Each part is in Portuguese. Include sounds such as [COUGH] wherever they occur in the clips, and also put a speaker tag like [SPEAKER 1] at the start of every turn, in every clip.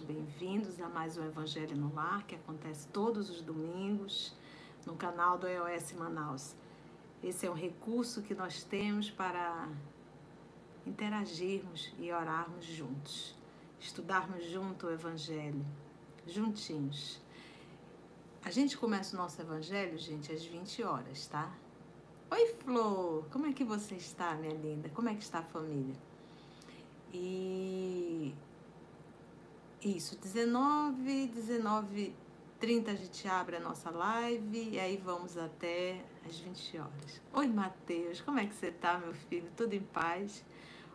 [SPEAKER 1] todos bem-vindos a mais um Evangelho no Lar, que acontece todos os domingos no canal do EOS Manaus. Esse é um recurso que nós temos para interagirmos e orarmos juntos, estudarmos junto o Evangelho, juntinhos. A gente começa o nosso Evangelho, gente, às 20 horas, tá? Oi, Flor! Como é que você está, minha linda? Como é que está a família? E isso, 19, 19, 30 a gente abre a nossa live e aí vamos até às 20 horas. Oi, Matheus, como é que você tá, meu filho? Tudo em paz?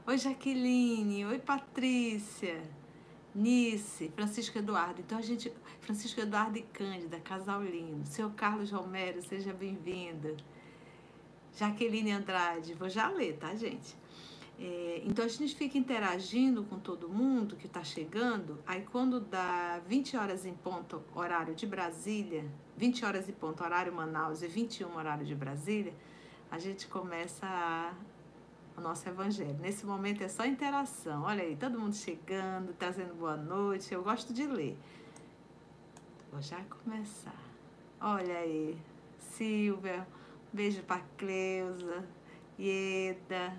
[SPEAKER 1] Oi, Jaqueline. Oi, Patrícia. Nice, Francisco Eduardo. Então a gente, Francisco Eduardo e Cândida, casal lindo. Seu Carlos Romero, seja bem-vindo. Jaqueline Andrade, vou já ler, tá, gente? É, então a gente fica interagindo com todo mundo que está chegando. Aí quando dá 20 horas em ponto, horário de Brasília, 20 horas em ponto, horário Manaus e 21 horário de Brasília, a gente começa a, o nosso evangelho. Nesse momento é só interação. Olha aí, todo mundo chegando, trazendo boa noite. Eu gosto de ler. Vou já começar. Olha aí, Silvia, beijo para Cleusa, Ieda.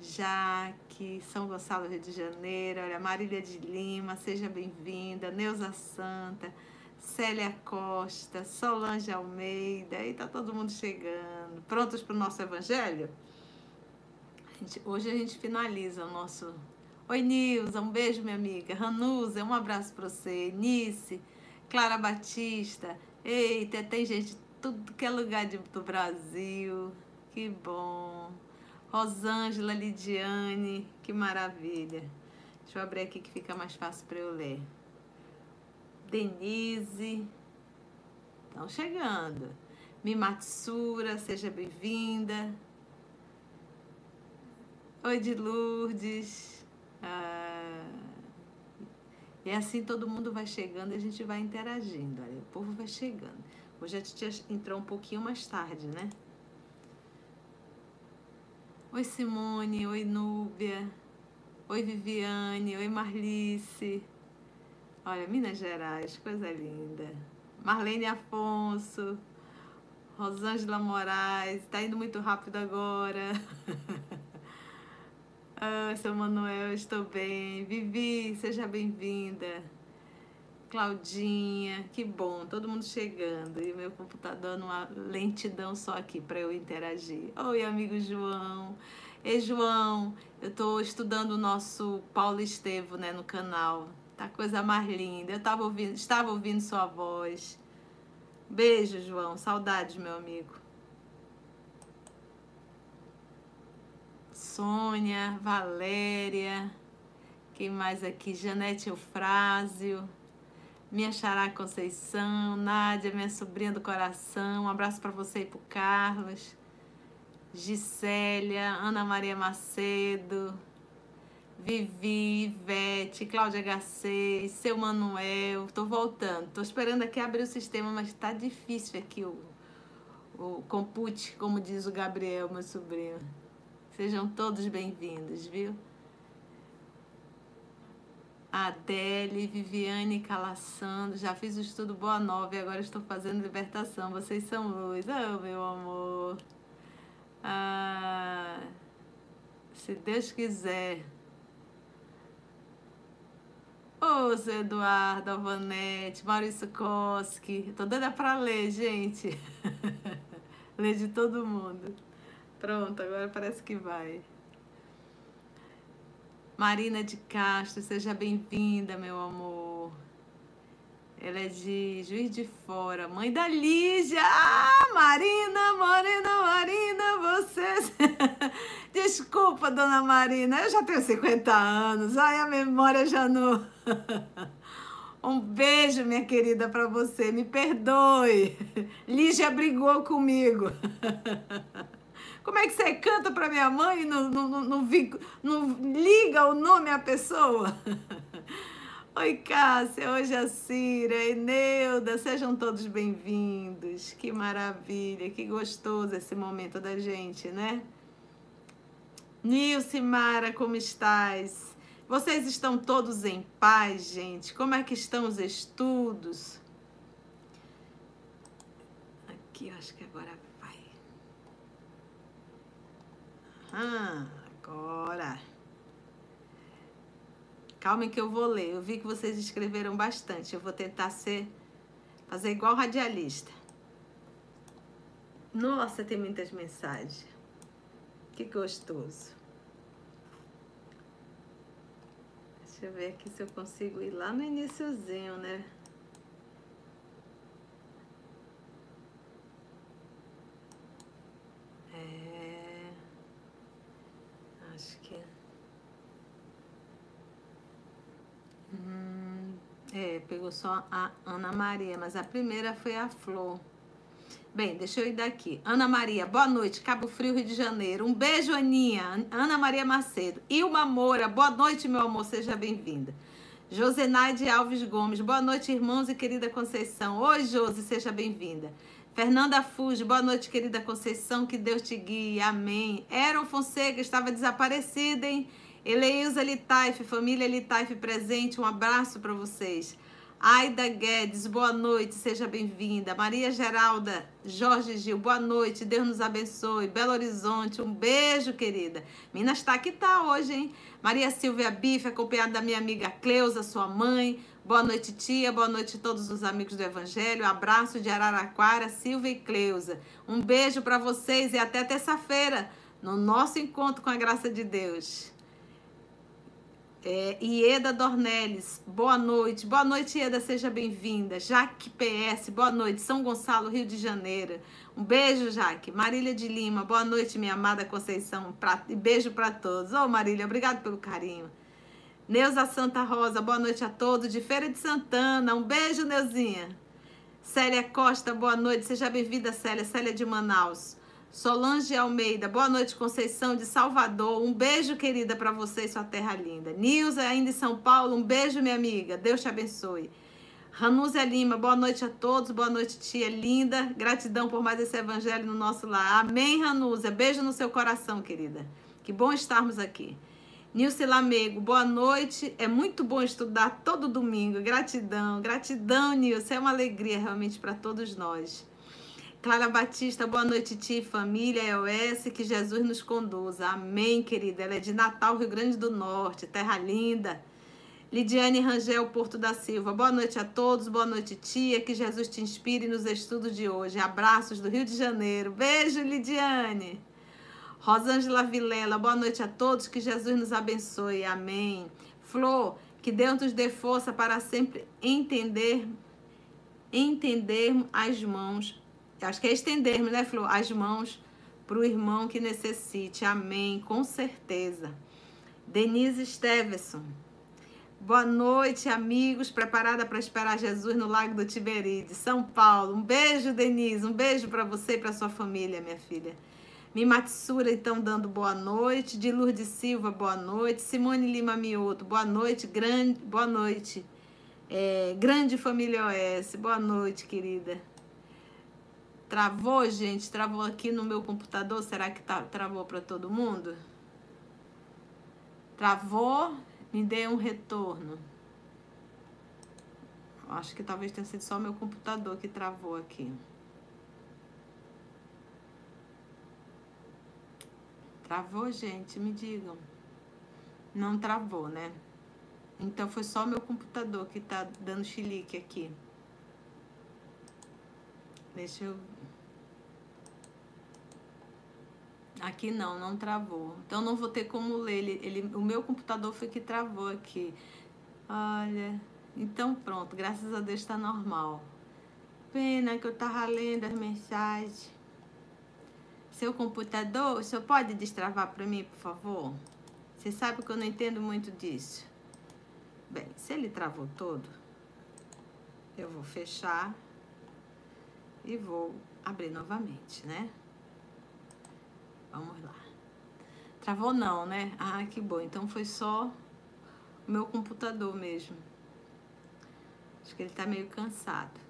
[SPEAKER 1] Jaque, São Gonçalo, Rio de Janeiro, olha, Marília de Lima, seja bem-vinda, Neuza Santa, Célia Costa, Solange Almeida, aí tá todo mundo chegando. Prontos para o nosso evangelho? A gente, hoje a gente finaliza o nosso. Oi, Nilza, um beijo, minha amiga. Ranuza, um abraço para você. Nice, Clara Batista. Eita, tem gente tudo que é lugar de, do Brasil. Que bom. Rosângela Lidiane, que maravilha. Deixa eu abrir aqui que fica mais fácil para eu ler. Denise, estão chegando. Mimatsura, seja bem-vinda. Oi, de Lourdes. Ah, e assim todo mundo vai chegando e a gente vai interagindo. Olha, o povo vai chegando. Hoje a gente entrou um pouquinho mais tarde, né? Oi Simone, oi Núbia, oi Viviane, oi Marlice. Olha, Minas Gerais, coisa linda. Marlene Afonso, Rosângela Moraes, tá indo muito rápido agora. [LAUGHS] ah, seu Manuel, estou bem. Vivi, seja bem-vinda. Claudinha, que bom, todo mundo chegando. E meu computador numa lentidão só aqui para eu interagir. Oi, amigo João. Ei, João, eu estou estudando o nosso Paulo Estevo, né, no canal. Tá coisa mais linda. Eu tava ouvindo, estava ouvindo sua voz. Beijo, João. Saudades, meu amigo. Sônia, Valéria. Quem mais aqui? Janete Eufrásio minha Xará Conceição, Nádia, minha sobrinha do coração, um abraço para você e para Carlos, Gisélia, Ana Maria Macedo, Vivi, Ivete, Cláudia H6, seu Manuel, tô voltando, tô esperando aqui abrir o sistema, mas tá difícil aqui o, o compute, como diz o Gabriel, meu sobrinho. Sejam todos bem-vindos, viu? Adele, Viviane Calassando, já fiz o estudo Boa Nova e agora estou fazendo libertação. Vocês são luz. Oh, meu amor. Ah, se Deus quiser. Ô, oh, Zé Eduardo, Alvanete, Maurício Koski. Tô doida pra ler, gente. [LAUGHS] ler de todo mundo. Pronto, agora parece que vai. Marina de Castro, seja bem-vinda, meu amor. Ela é de Juiz de Fora, mãe da Lígia. Ah, Marina, Marina, Marina, você. [LAUGHS] Desculpa, dona Marina, eu já tenho 50 anos. Ai, a memória já não. [LAUGHS] Um beijo, minha querida, para você. Me perdoe. [LAUGHS] Lígia brigou comigo. Como é que você canta para minha mãe e não, não, não, não, não liga o nome à pessoa? [LAUGHS] Oi, Cássia, oi, Jacira, Eneuda, sejam todos bem-vindos. Que maravilha, que gostoso esse momento da gente, né? Nilce Mara, como estás? Vocês estão todos em paz, gente? Como é que estão os estudos? Aqui, acho que agora vai. Ah, agora. Calma que eu vou ler. Eu vi que vocês escreveram bastante. Eu vou tentar ser fazer igual radialista. Nossa, tem muitas mensagens. Que gostoso. Deixa eu ver aqui se eu consigo ir lá no iníciozinho, né? É. Acho que. Hum, é, pegou só a Ana Maria, mas a primeira foi a Flor. Bem, deixa eu ir daqui. Ana Maria, boa noite, Cabo Frio, Rio de Janeiro. Um beijo, Aninha. Ana Maria Macedo. Ilma Moura, boa noite, meu amor, seja bem-vinda. Josenaide Alves Gomes, boa noite, irmãos e querida Conceição. Oi, Josi, seja bem-vinda. Fernanda Fuji, boa noite, querida Conceição, que Deus te guie, amém. Eron Fonseca, estava desaparecida, hein? Eleilza Litaif, família Litaif presente, um abraço para vocês. Aida Guedes, boa noite, seja bem-vinda. Maria Geralda, Jorge Gil, boa noite, Deus nos abençoe. Belo Horizonte, um beijo, querida. Minas está aqui, tá hoje, hein? Maria Silvia Bife, acompanhada da minha amiga Cleusa, sua mãe. Boa noite, tia. Boa noite a todos os amigos do Evangelho. Abraço de Araraquara, Silvia e Cleusa. Um beijo para vocês e até terça-feira, no nosso encontro com a graça de Deus. É, Ieda Dornelles, boa noite. Boa noite, Ieda, seja bem-vinda. Jaque PS, boa noite. São Gonçalo, Rio de Janeiro. Um beijo, Jaque. Marília de Lima, boa noite, minha amada Conceição. Pra, beijo para todos. Ô, oh, Marília, obrigado pelo carinho. Neuza Santa Rosa, boa noite a todos. De Feira de Santana, um beijo, Neuzinha. Célia Costa, boa noite. Seja bem-vinda, Célia. Célia de Manaus. Solange Almeida, boa noite, Conceição de Salvador. Um beijo, querida, para você e sua terra linda. Nilza, ainda em São Paulo, um beijo, minha amiga. Deus te abençoe. Ranúzia Lima, boa noite a todos, boa noite, tia linda. Gratidão por mais esse evangelho no nosso lar. Amém, Ranúzia. Beijo no seu coração, querida. Que bom estarmos aqui. Nilce Lamego, boa noite. É muito bom estudar todo domingo. Gratidão, gratidão, Nilce. É uma alegria realmente para todos nós. Clara Batista, boa noite, tia família EOS, que Jesus nos conduza. Amém, querida. Ela é de Natal, Rio Grande do Norte, terra linda. Lidiane Rangel, Porto da Silva, boa noite a todos, boa noite, tia. Que Jesus te inspire nos estudos de hoje. Abraços do Rio de Janeiro. Beijo, Lidiane. Rosângela Vilela, boa noite a todos, que Jesus nos abençoe. Amém. Flor, que Deus nos dê força para sempre entender, entender as mãos Acho que é estendermos, né, Flor, as mãos para o irmão que necessite. Amém, com certeza. Denise Stevenson. Boa noite, amigos. Preparada para esperar Jesus no Lago do Tiberíades, São Paulo. Um beijo, Denise. Um beijo para você e para sua família, minha filha. Mimatsura, então, dando boa noite. De Lourdes Silva, boa noite. Simone Lima Mioto, boa noite. Grande, boa noite. É, grande família OS, boa noite, querida. Travou, gente? Travou aqui no meu computador? Será que tá, travou para todo mundo? Travou? Me dê um retorno. Acho que talvez tenha sido só meu computador que travou aqui. Travou, gente? Me digam. Não travou, né? Então foi só meu computador que tá dando chilique aqui. Deixa eu Aqui não, não travou. Então não vou ter como ler. Ele, ele, o meu computador foi que travou aqui. Olha. Então pronto, graças a Deus está normal. Pena que eu tava lendo as mensagens. Seu computador, o senhor pode destravar para mim, por favor? Você sabe que eu não entendo muito disso. Bem, se ele travou todo, eu vou fechar e vou abrir novamente, né? Vamos lá. Travou não, né? Ah, que bom. Então foi só o meu computador mesmo. Acho que ele tá meio cansado.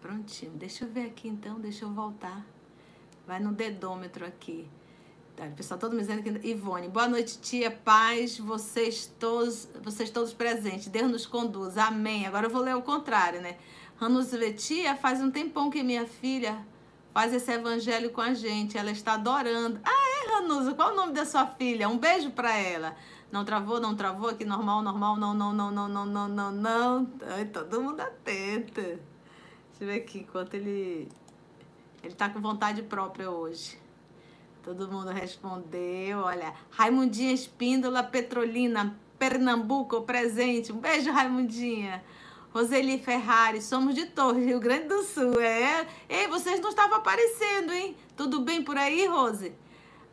[SPEAKER 1] Prontinho. Deixa eu ver aqui então, deixa eu voltar. Vai no dedômetro aqui. Tá, o pessoal todo me dizendo que Ivone, boa noite, tia, paz, vocês todos, vocês todos presentes. Deus nos conduz. Amém. Agora eu vou ler o contrário, né? Ranusa tia, faz um tempão que minha filha faz esse evangelho com a gente. Ela está adorando. Ah, é, Ranusa? Qual o nome da sua filha? Um beijo para ela. Não travou, não travou, aqui normal, normal, não, não, não, não, não, não, não, não. Ai, todo mundo atento. Deixa eu ver aqui, enquanto ele. Ele tá com vontade própria hoje. Todo mundo respondeu. Olha, Raimundinha Espíndola Petrolina, Pernambuco, presente. Um beijo, Raimundinha. Roseli Ferrari, somos de Torres, Rio Grande do Sul. É. Ei, vocês não estavam aparecendo, hein? Tudo bem por aí, Rose?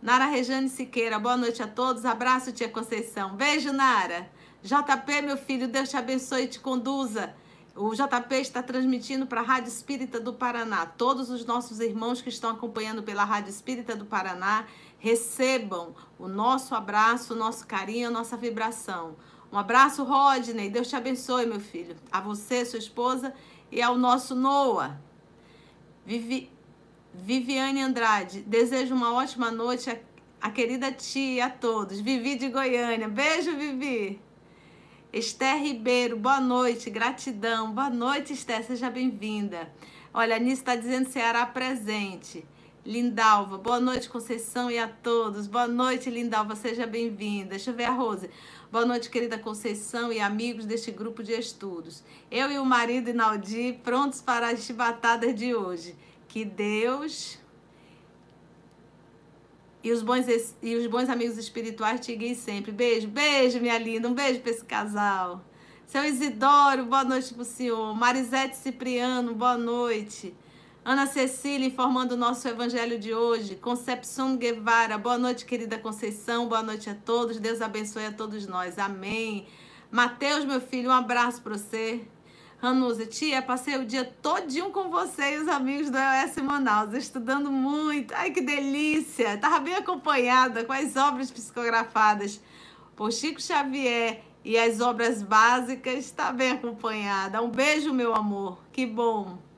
[SPEAKER 1] Nara Rejane Siqueira, boa noite a todos. Abraço, tia Conceição. Beijo, Nara. JP, meu filho, Deus te abençoe e te conduza. O JP está transmitindo para a Rádio Espírita do Paraná. Todos os nossos irmãos que estão acompanhando pela Rádio Espírita do Paraná recebam o nosso abraço, o nosso carinho, a nossa vibração. Um abraço, Rodney. Deus te abençoe, meu filho. A você, sua esposa e ao nosso Noah. Vivi, Viviane Andrade. Desejo uma ótima noite a querida tia e a todos. Vivi de Goiânia. Beijo, Vivi. Esther Ribeiro, boa noite, gratidão. Boa noite, Esther, seja bem-vinda. Olha, a está dizendo Ceará presente. Lindalva, boa noite, Conceição e a todos. Boa noite, Lindalva, seja bem-vinda. Deixa eu ver a Rose. Boa noite, querida Conceição e amigos deste grupo de estudos. Eu e o marido Inaldi prontos para as chibatadas de hoje. Que Deus e os bons, e os bons amigos espirituais te guiem sempre. Beijo, beijo, minha linda. Um beijo para esse casal. Seu Isidoro, boa noite para o senhor. Marisete Cipriano, boa noite. Ana Cecília informando o nosso evangelho de hoje. Concepção Guevara, boa noite, querida Conceição, boa noite a todos. Deus abençoe a todos nós. Amém. Mateus, meu filho, um abraço para você. Ranusa, tia, passei o dia todinho com você e os amigos do EOS Manaus, estudando muito. Ai, que delícia! Estava bem acompanhada com as obras psicografadas por Chico Xavier e as obras básicas. Está bem acompanhada. Um beijo, meu amor. Que bom.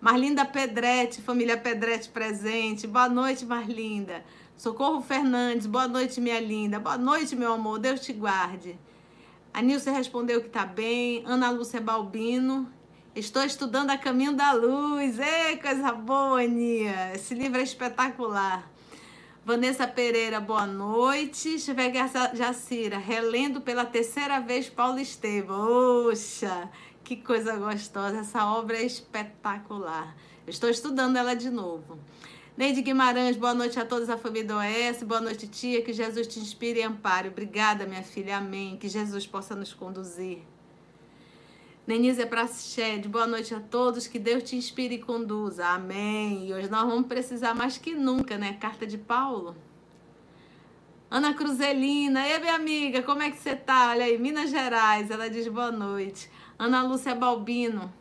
[SPEAKER 1] Marlinda Pedretti, família Pedretti presente. Boa noite, Marlinda. Socorro Fernandes, boa noite, minha linda. Boa noite, meu amor. Deus te guarde. A Nilce respondeu que está bem. Ana Lúcia Balbino. Estou estudando a Caminho da Luz. Ei, coisa boa, Aninha. Esse livro é espetacular. Vanessa Pereira, boa noite. Aqui Jacira, relendo pela terceira vez Paulo Estevam. Oxa! Que coisa gostosa, essa obra é espetacular. Eu estou estudando ela de novo. Neide Guimarães, boa noite a todos a família do OS. Boa noite, tia. Que Jesus te inspire e ampare. Obrigada, minha filha. Amém. Que Jesus possa nos conduzir. Denise Prached, boa noite a todos. Que Deus te inspire e conduza. Amém. E hoje nós vamos precisar mais que nunca, né? Carta de Paulo. Ana Cruzelina, e minha amiga, como é que você tá? Olha aí, Minas Gerais, ela diz boa noite. Ana Lúcia Balbino.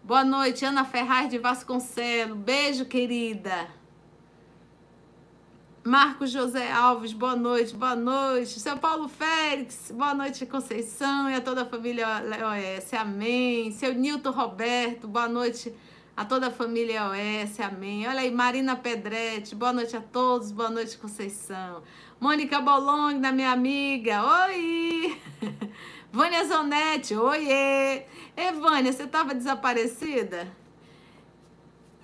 [SPEAKER 1] Boa noite, Ana Ferraz de Vasconcelo. Beijo, querida. Marcos José Alves, boa noite, boa noite. Seu Paulo Félix, boa noite, Conceição e a toda a família OS, amém. Seu Nilton Roberto, boa noite a toda a família OS, amém. Olha aí, Marina Pedretti, boa noite a todos, boa noite, Conceição. Mônica Bolong, minha amiga, oi! [LAUGHS] Vânia Zonetti, oiê! Ei, Vânia, você estava desaparecida?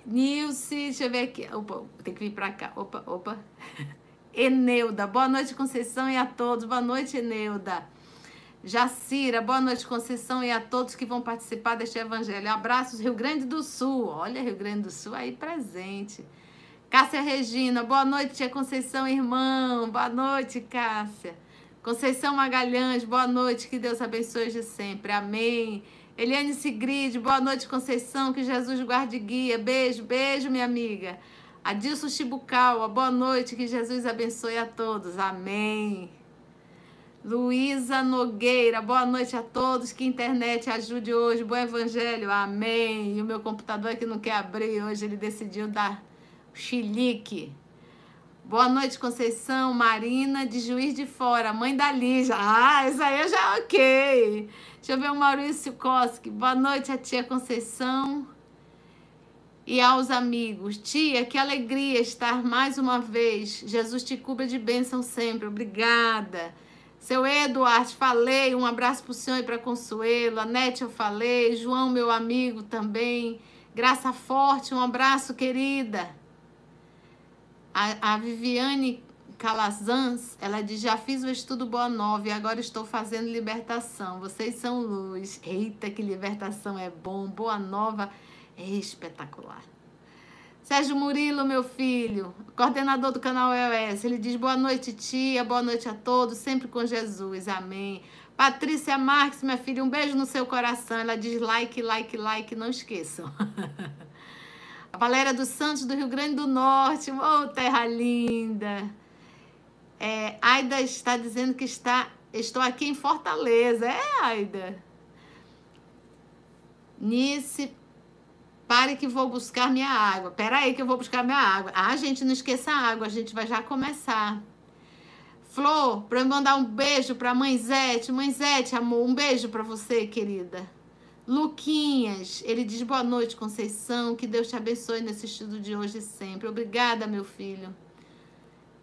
[SPEAKER 1] Nilce, deixa eu ver aqui. Opa, tem que vir para cá. Opa, opa. [LAUGHS] Eneuda, boa noite, Conceição, e a todos. Boa noite, Eneuda. Jacira, boa noite, Conceição, e a todos que vão participar deste evangelho. Abraços, Rio Grande do Sul. Olha, Rio Grande do Sul aí presente. Cássia Regina, boa noite, tia Conceição, irmão. Boa noite, Cássia. Conceição Magalhães, boa noite, que Deus abençoe de sempre. Amém. Eliane Sigrid, boa noite, Conceição, que Jesus guarde e guia. Beijo, beijo, minha amiga. Adilson Chibucaua, boa noite, que Jesus abençoe a todos. Amém. Luísa Nogueira, boa noite a todos. Que internet ajude hoje. Bom evangelho. Amém. E o meu computador é que não quer abrir hoje, ele decidiu dar chilique. Boa noite, Conceição. Marina, de Juiz de Fora, mãe da Lígia. Ah, isso aí já é ok. Deixa eu ver o Maurício Koski. Boa noite, a tia Conceição. E aos amigos, tia, que alegria estar mais uma vez. Jesus te cubra de bênção sempre. Obrigada. Seu Eduardo, falei. Um abraço para o senhor e para Consuelo. A Nete, eu falei. João, meu amigo também. Graça Forte, um abraço, querida. A, a Viviane Calazans, ela diz: Já fiz o estudo Boa Nova e agora estou fazendo libertação. Vocês são luz. Eita, que libertação é bom. Boa Nova é espetacular. Sérgio Murilo, meu filho, coordenador do canal EOS, ele diz: Boa noite, tia, boa noite a todos, sempre com Jesus, amém. Patrícia Marques, minha filha, um beijo no seu coração. Ela diz like, like, like, não esqueçam. [LAUGHS] a Valéria dos Santos, do Rio Grande do Norte, oh, terra linda. É, Aida está dizendo que está, estou aqui em Fortaleza. É, Aida. Nice, pare que vou buscar minha água. Pera aí que eu vou buscar minha água. Ah, gente, não esqueça a água, a gente vai já começar. Flor, para eu mandar um beijo para mãe Zete. Mãe Zete, amor, um beijo para você, querida. Luquinhas, ele diz boa noite, Conceição. Que Deus te abençoe nesse estudo de hoje e sempre. Obrigada, meu filho.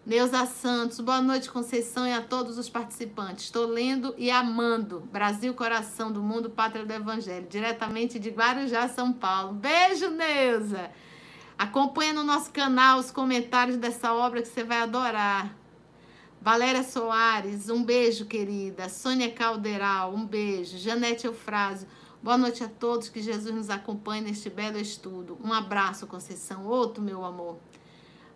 [SPEAKER 1] Neuza Santos, boa noite, Conceição, e a todos os participantes. Estou lendo e amando Brasil, Coração do Mundo, Pátria do Evangelho, diretamente de Guarujá, São Paulo. Beijo, Neuza! Acompanha no nosso canal os comentários dessa obra que você vai adorar. Valéria Soares, um beijo, querida. Sônia Calderal, um beijo. Janete Eufrásio, boa noite a todos. Que Jesus nos acompanhe neste belo estudo. Um abraço, Conceição. Outro, meu amor.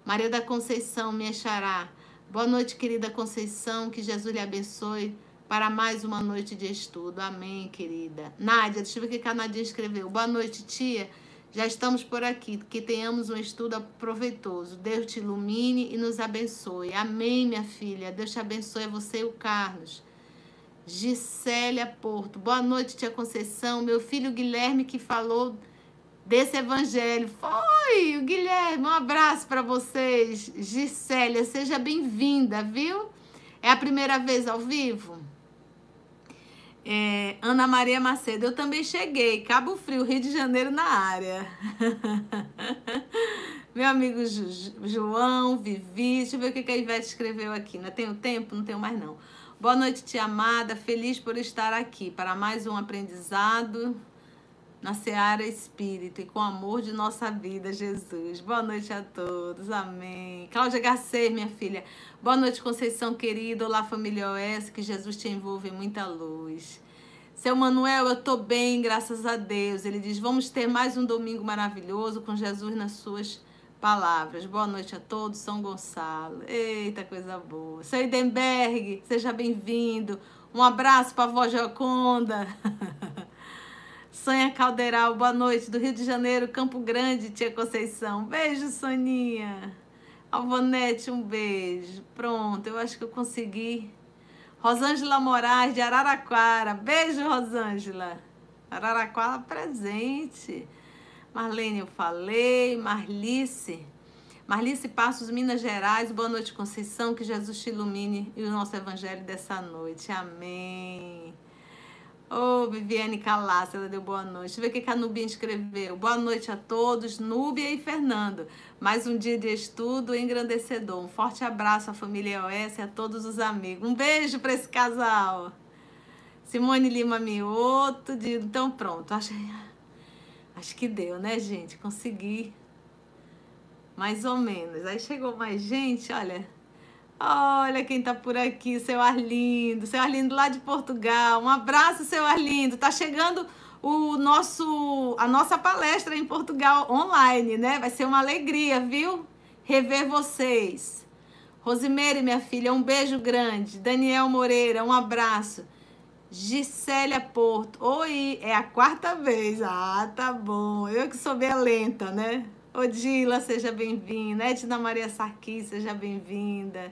[SPEAKER 1] Maria da Conceição, minha xará. Boa noite, querida Conceição. Que Jesus lhe abençoe para mais uma noite de estudo. Amém, querida. Nádia, deixa eu ver o que a Nádia escreveu. Boa noite, tia. Já estamos por aqui. Que tenhamos um estudo proveitoso. Deus te ilumine e nos abençoe. Amém, minha filha. Deus te abençoe, você e o Carlos. Gisélia Porto. Boa noite, tia Conceição. Meu filho Guilherme que falou desse evangelho. Foi, o Guilherme, um abraço para vocês. Gisélia, seja bem-vinda, viu? É a primeira vez ao vivo? É, Ana Maria Macedo, eu também cheguei. Cabo Frio, Rio de Janeiro na área. [LAUGHS] Meu amigo João, Vivi, deixa eu ver o que a Ivete escreveu aqui. Não tenho tempo? Não tenho mais não. Boa noite, tia amada. Feliz por estar aqui para mais um aprendizado na Seara Espírito e com o amor de nossa vida, Jesus. Boa noite a todos, amém. Cláudia Garcês, minha filha. Boa noite, Conceição querida. Olá, família OS, que Jesus te envolva em muita luz. Seu Manuel, eu tô bem, graças a Deus. Ele diz: vamos ter mais um domingo maravilhoso com Jesus nas suas palavras. Boa noite a todos, São Gonçalo. Eita, coisa boa. Seu Idenberg, seja bem-vindo. Um abraço para a avó Joconda. Sonha [LAUGHS] Calderal, boa noite, do Rio de Janeiro, Campo Grande, tia Conceição. Beijo, Soninha. Alvanete, um beijo. Pronto, eu acho que eu consegui. Rosângela Moraes, de Araraquara. Beijo, Rosângela. Araraquara presente. Marlene, eu falei. Marlice. Marlice Passos, Minas Gerais. Boa noite, Conceição. Que Jesus te ilumine e o nosso evangelho dessa noite. Amém. Ô, oh, Viviane Calaça, ela deu boa noite. Deixa eu ver o que a Nubia escreveu. Boa noite a todos, Núbia e Fernando. Mais um dia de estudo engrandecedor. Um forte abraço à família OS e a todos os amigos. Um beijo para esse casal. Simone Lima Mioto. De... Então, pronto. Acho... Acho que deu, né, gente? Consegui. Mais ou menos. Aí chegou mais gente, olha. Olha quem tá por aqui, seu Arlindo, seu Arlindo lá de Portugal. Um abraço, seu Arlindo. Tá chegando o nosso a nossa palestra em Portugal online, né? Vai ser uma alegria, viu? Rever vocês. Rosimeire, minha filha, um beijo grande. Daniel Moreira, um abraço. Gisélia Porto. Oi, é a quarta vez. Ah, tá bom. Eu que sou bem lenta, né? Odila, seja bem-vinda. Edna Maria Sarquis, seja bem-vinda.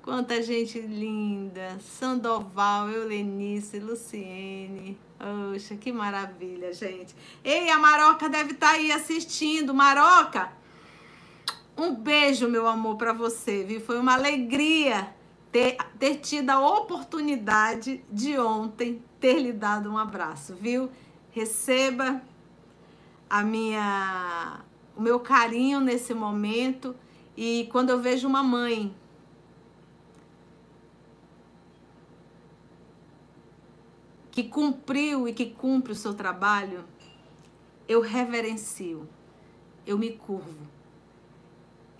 [SPEAKER 1] Quanta gente linda. Sandoval, Eulenice, Luciene. Poxa, que maravilha, gente. Ei, a Maroca deve estar tá aí assistindo. Maroca, um beijo, meu amor, para você, viu? Foi uma alegria ter, ter tido a oportunidade de ontem ter lhe dado um abraço, viu? Receba a minha o meu carinho nesse momento e quando eu vejo uma mãe que cumpriu e que cumpre o seu trabalho, eu reverencio, eu me curvo.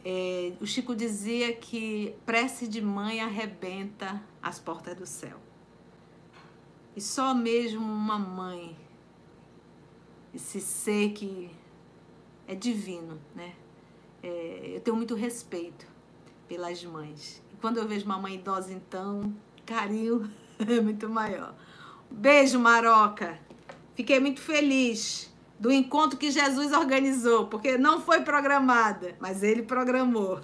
[SPEAKER 1] É, o Chico dizia que prece de mãe arrebenta as portas do céu. E só mesmo uma mãe, esse ser que é divino, né? É, eu tenho muito respeito pelas mães. E quando eu vejo uma mãe idosa, então, carinho [LAUGHS] é muito maior. Beijo, Maroca. Fiquei muito feliz do encontro que Jesus organizou, porque não foi programada, mas ele programou.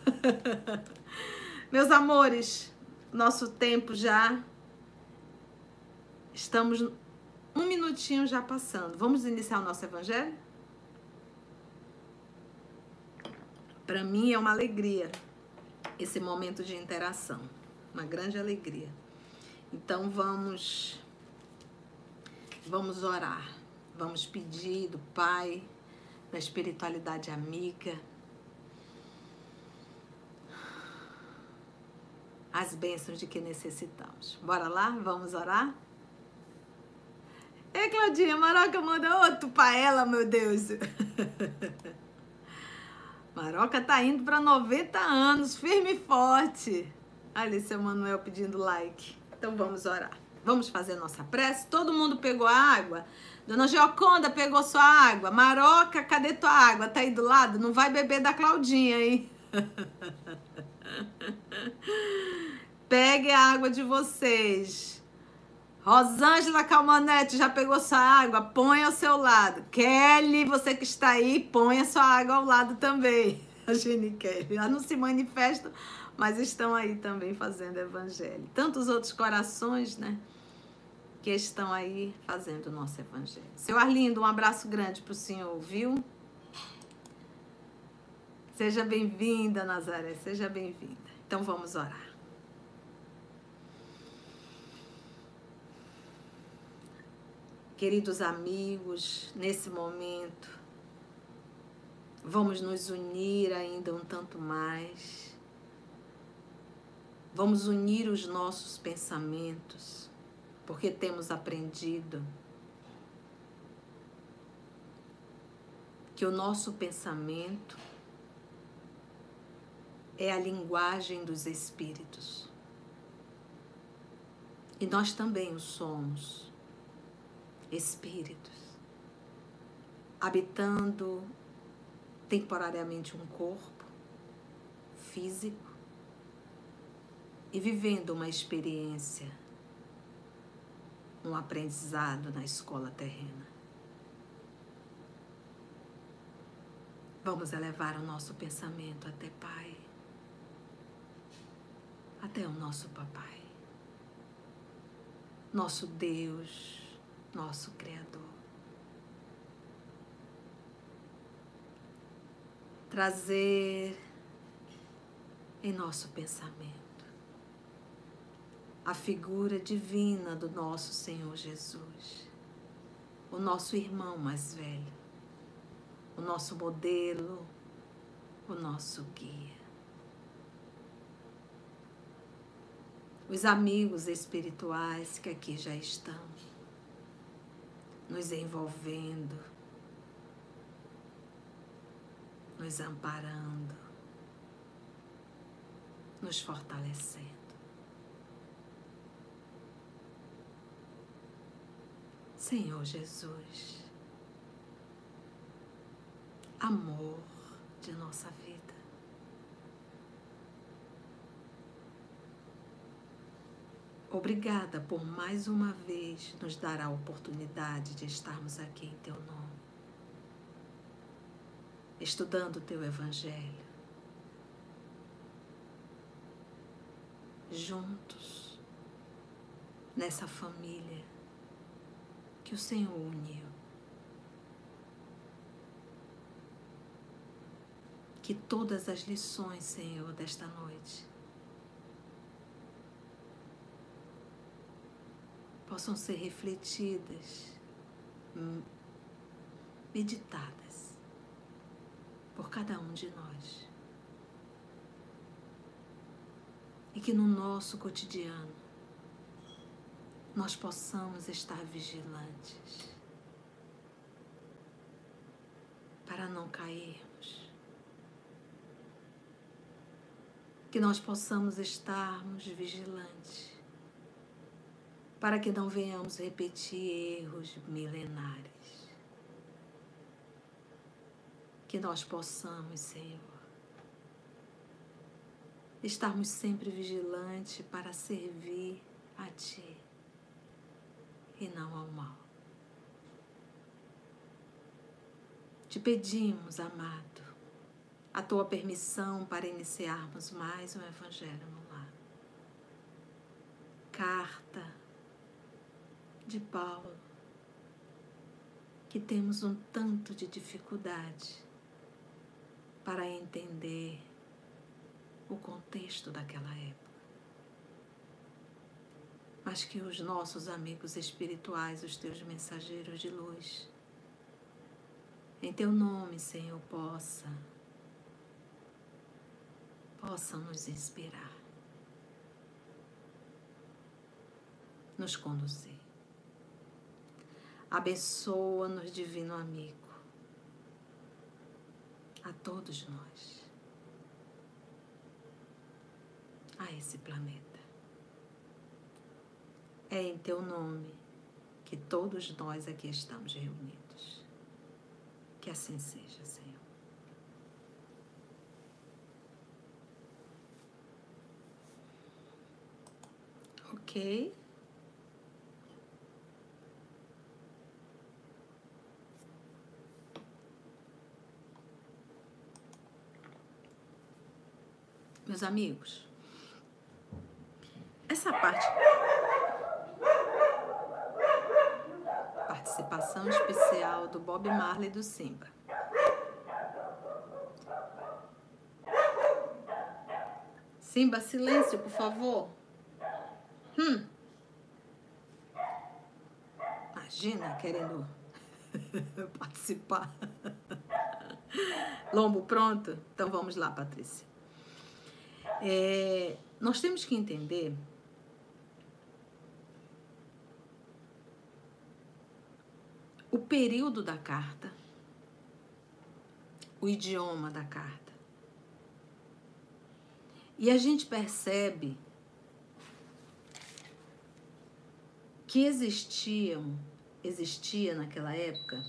[SPEAKER 1] [LAUGHS] Meus amores, nosso tempo já estamos um minutinho já passando. Vamos iniciar o nosso evangelho? Para mim é uma alegria esse momento de interação, uma grande alegria. Então vamos Vamos orar, vamos pedir do Pai, da espiritualidade amiga, as bênçãos de que necessitamos. Bora lá? Vamos orar? Ei, Claudinha, Maroca manda outro pra ela, meu Deus. [LAUGHS] Maroca tá indo para 90 anos, firme e forte. Ali, seu Manuel pedindo like. Então vamos orar. Vamos fazer nossa prece? Todo mundo pegou a água? Dona Gioconda pegou sua água. Maroca, cadê tua água? Tá aí do lado? Não vai beber da Claudinha, hein? [LAUGHS] Pegue a água de vocês. Rosângela Calmanete já pegou sua água? Põe ao seu lado. Kelly, você que está aí, põe a sua água ao lado também. [LAUGHS] A Gene Kelly. Ela não se manifesta, mas estão aí também fazendo evangelho. Tantos outros corações, né? Que estão aí fazendo o nosso evangelho. Seu Arlindo, um abraço grande para o senhor, viu? Seja bem-vinda, Nazaré, seja bem-vinda. Então vamos orar. Queridos amigos, nesse momento, vamos nos unir ainda um tanto mais. Vamos unir os nossos pensamentos porque temos aprendido que o nosso pensamento é a linguagem dos espíritos. E nós também o somos, espíritos, habitando temporariamente um corpo físico e vivendo uma experiência um aprendizado na escola terrena. Vamos elevar o nosso pensamento até Pai, até o nosso Papai, nosso Deus, nosso Criador. Trazer em nosso pensamento a figura divina do nosso Senhor Jesus, o nosso irmão mais velho, o nosso modelo, o nosso guia. Os amigos espirituais que aqui já estão, nos envolvendo, nos amparando, nos fortalecendo. Senhor Jesus, amor de nossa vida. Obrigada por mais uma vez nos dar a oportunidade de estarmos aqui em Teu nome, estudando Teu Evangelho, juntos, nessa família que o Senhor uniu. Que todas as lições, Senhor, desta noite possam ser refletidas meditadas por cada um de nós. E que no nosso cotidiano nós possamos estar vigilantes para não cairmos. Que nós possamos estarmos vigilantes para que não venhamos repetir erros milenares. Que nós possamos, Senhor, estarmos sempre vigilantes para servir a Ti e não ao mal. Te pedimos, amado, a tua permissão para iniciarmos mais um Evangelho no lar. Carta de Paulo, que temos um tanto de dificuldade para entender o contexto daquela época mas que os nossos amigos espirituais, os teus mensageiros de luz, em teu nome, Senhor, possa possam nos inspirar, nos conduzir. Abençoa-nos, divino amigo, a todos nós, a esse planeta. É em teu nome que todos nós aqui estamos reunidos. Que assim seja, Senhor. Ok? Meus amigos, essa parte participação especial do Bob Marley do Simba. Simba, silêncio, por favor. Hum. Imagina querendo [LAUGHS] participar. Lombo pronto? Então vamos lá, Patrícia. É, nós temos que entender o período da carta, o idioma da carta. E a gente percebe que existiam, existia naquela época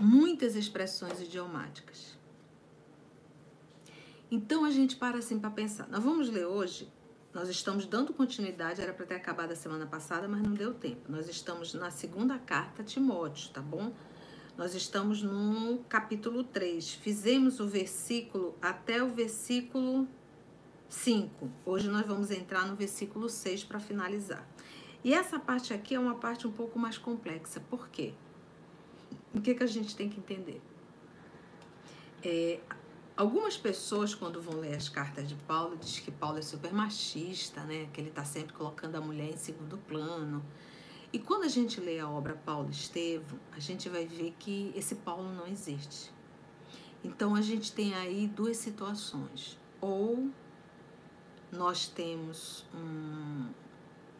[SPEAKER 1] muitas expressões idiomáticas. Então a gente para assim para pensar. Nós vamos ler hoje nós estamos dando continuidade, era para ter acabado a semana passada, mas não deu tempo. Nós estamos na segunda carta a Timóteo, tá bom? Nós estamos no capítulo 3. Fizemos o versículo até o versículo 5. Hoje nós vamos entrar no versículo 6 para finalizar. E essa parte aqui é uma parte um pouco mais complexa. Por quê? O que, que a gente tem que entender? É, Algumas pessoas, quando vão ler as cartas de Paulo, diz que Paulo é super machista, né? Que ele está sempre colocando a mulher em segundo plano. E quando a gente lê a obra Paulo Estevam, a gente vai ver que esse Paulo não existe. Então a gente tem aí duas situações. Ou nós temos um,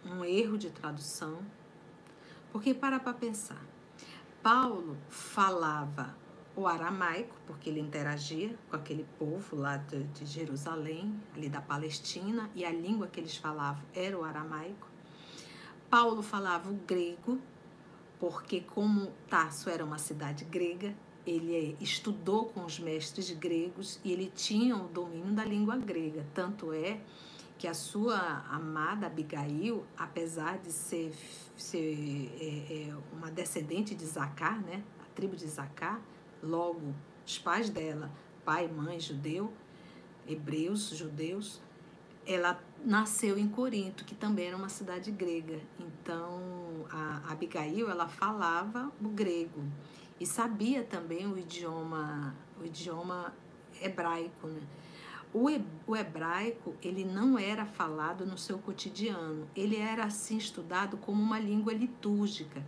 [SPEAKER 1] um erro de tradução, porque para para pensar. Paulo falava o aramaico, porque ele interagia com aquele povo lá de, de, Jerusalém, ali da Palestina, e a língua que eles falavam era o aramaico. Paulo falava o grego, porque como Tarso era uma cidade grega, ele estudou com os mestres gregos e ele tinha o domínio da língua grega. Tanto é que a sua amada Abigail, apesar de ser, ser é, é, uma descendente de Zacar, né, a tribo de Zacar, Logo, os pais dela, pai mãe judeu, hebreus, judeus, ela nasceu em Corinto, que também era uma cidade grega. Então, a Abigail, ela falava o grego e sabia também o idioma, o idioma hebraico, né? O hebraico, ele não era falado no seu cotidiano, ele era assim estudado como uma língua litúrgica,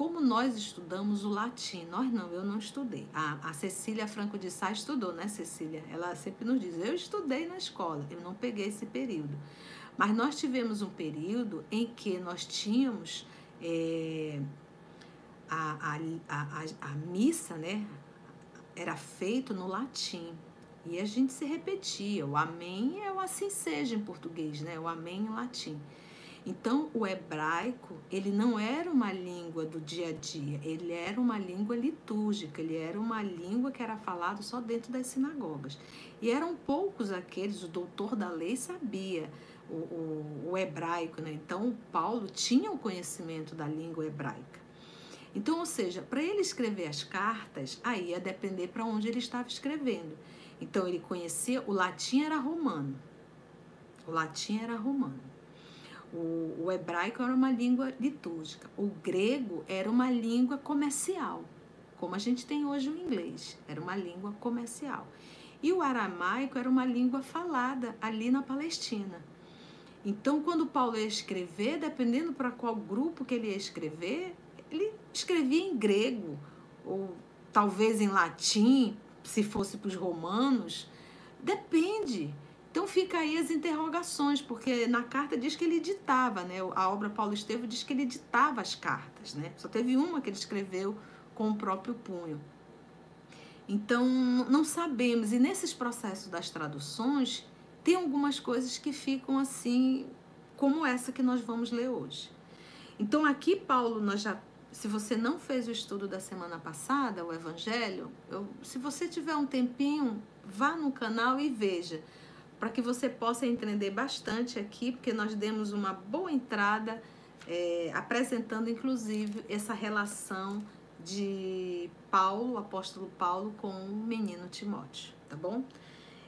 [SPEAKER 1] como nós estudamos o latim. Nós não, eu não estudei. A, a Cecília Franco de Sá estudou, né, Cecília? Ela sempre nos diz: eu estudei na escola, eu não peguei esse período. Mas nós tivemos um período em que nós tínhamos é, a, a, a, missa, né? Era feito no latim. E a gente se repetia. O amém é o assim seja em português, né? O amém em latim. Então, o hebraico, ele não era uma língua do dia a dia, ele era uma língua litúrgica, ele era uma língua que era falada só dentro das sinagogas. E eram poucos aqueles, o doutor da lei sabia o, o, o hebraico, né? Então, Paulo tinha o conhecimento da língua hebraica. Então, ou seja, para ele escrever as cartas, aí ia depender para onde ele estava escrevendo. Então, ele conhecia, o latim era romano. O latim era romano. O, o hebraico era uma língua litúrgica. O grego era uma língua comercial, como a gente tem hoje o inglês. Era uma língua comercial. E o aramaico era uma língua falada ali na Palestina. Então, quando Paulo ia escrever, dependendo para qual grupo que ele ia escrever, ele escrevia em grego, ou talvez em latim, se fosse para os romanos. Depende. Então fica aí as interrogações, porque na carta diz que ele ditava, né? A obra Paulo Estevo diz que ele ditava as cartas, né? Só teve uma que ele escreveu com o próprio punho. Então não sabemos, e nesses processos das traduções, tem algumas coisas que ficam assim, como essa que nós vamos ler hoje. Então aqui Paulo, nós já se você não fez o estudo da semana passada, o Evangelho, eu, se você tiver um tempinho, vá no canal e veja para que você possa entender bastante aqui, porque nós demos uma boa entrada, é, apresentando inclusive essa relação de Paulo, apóstolo Paulo, com o menino Timóteo, tá bom?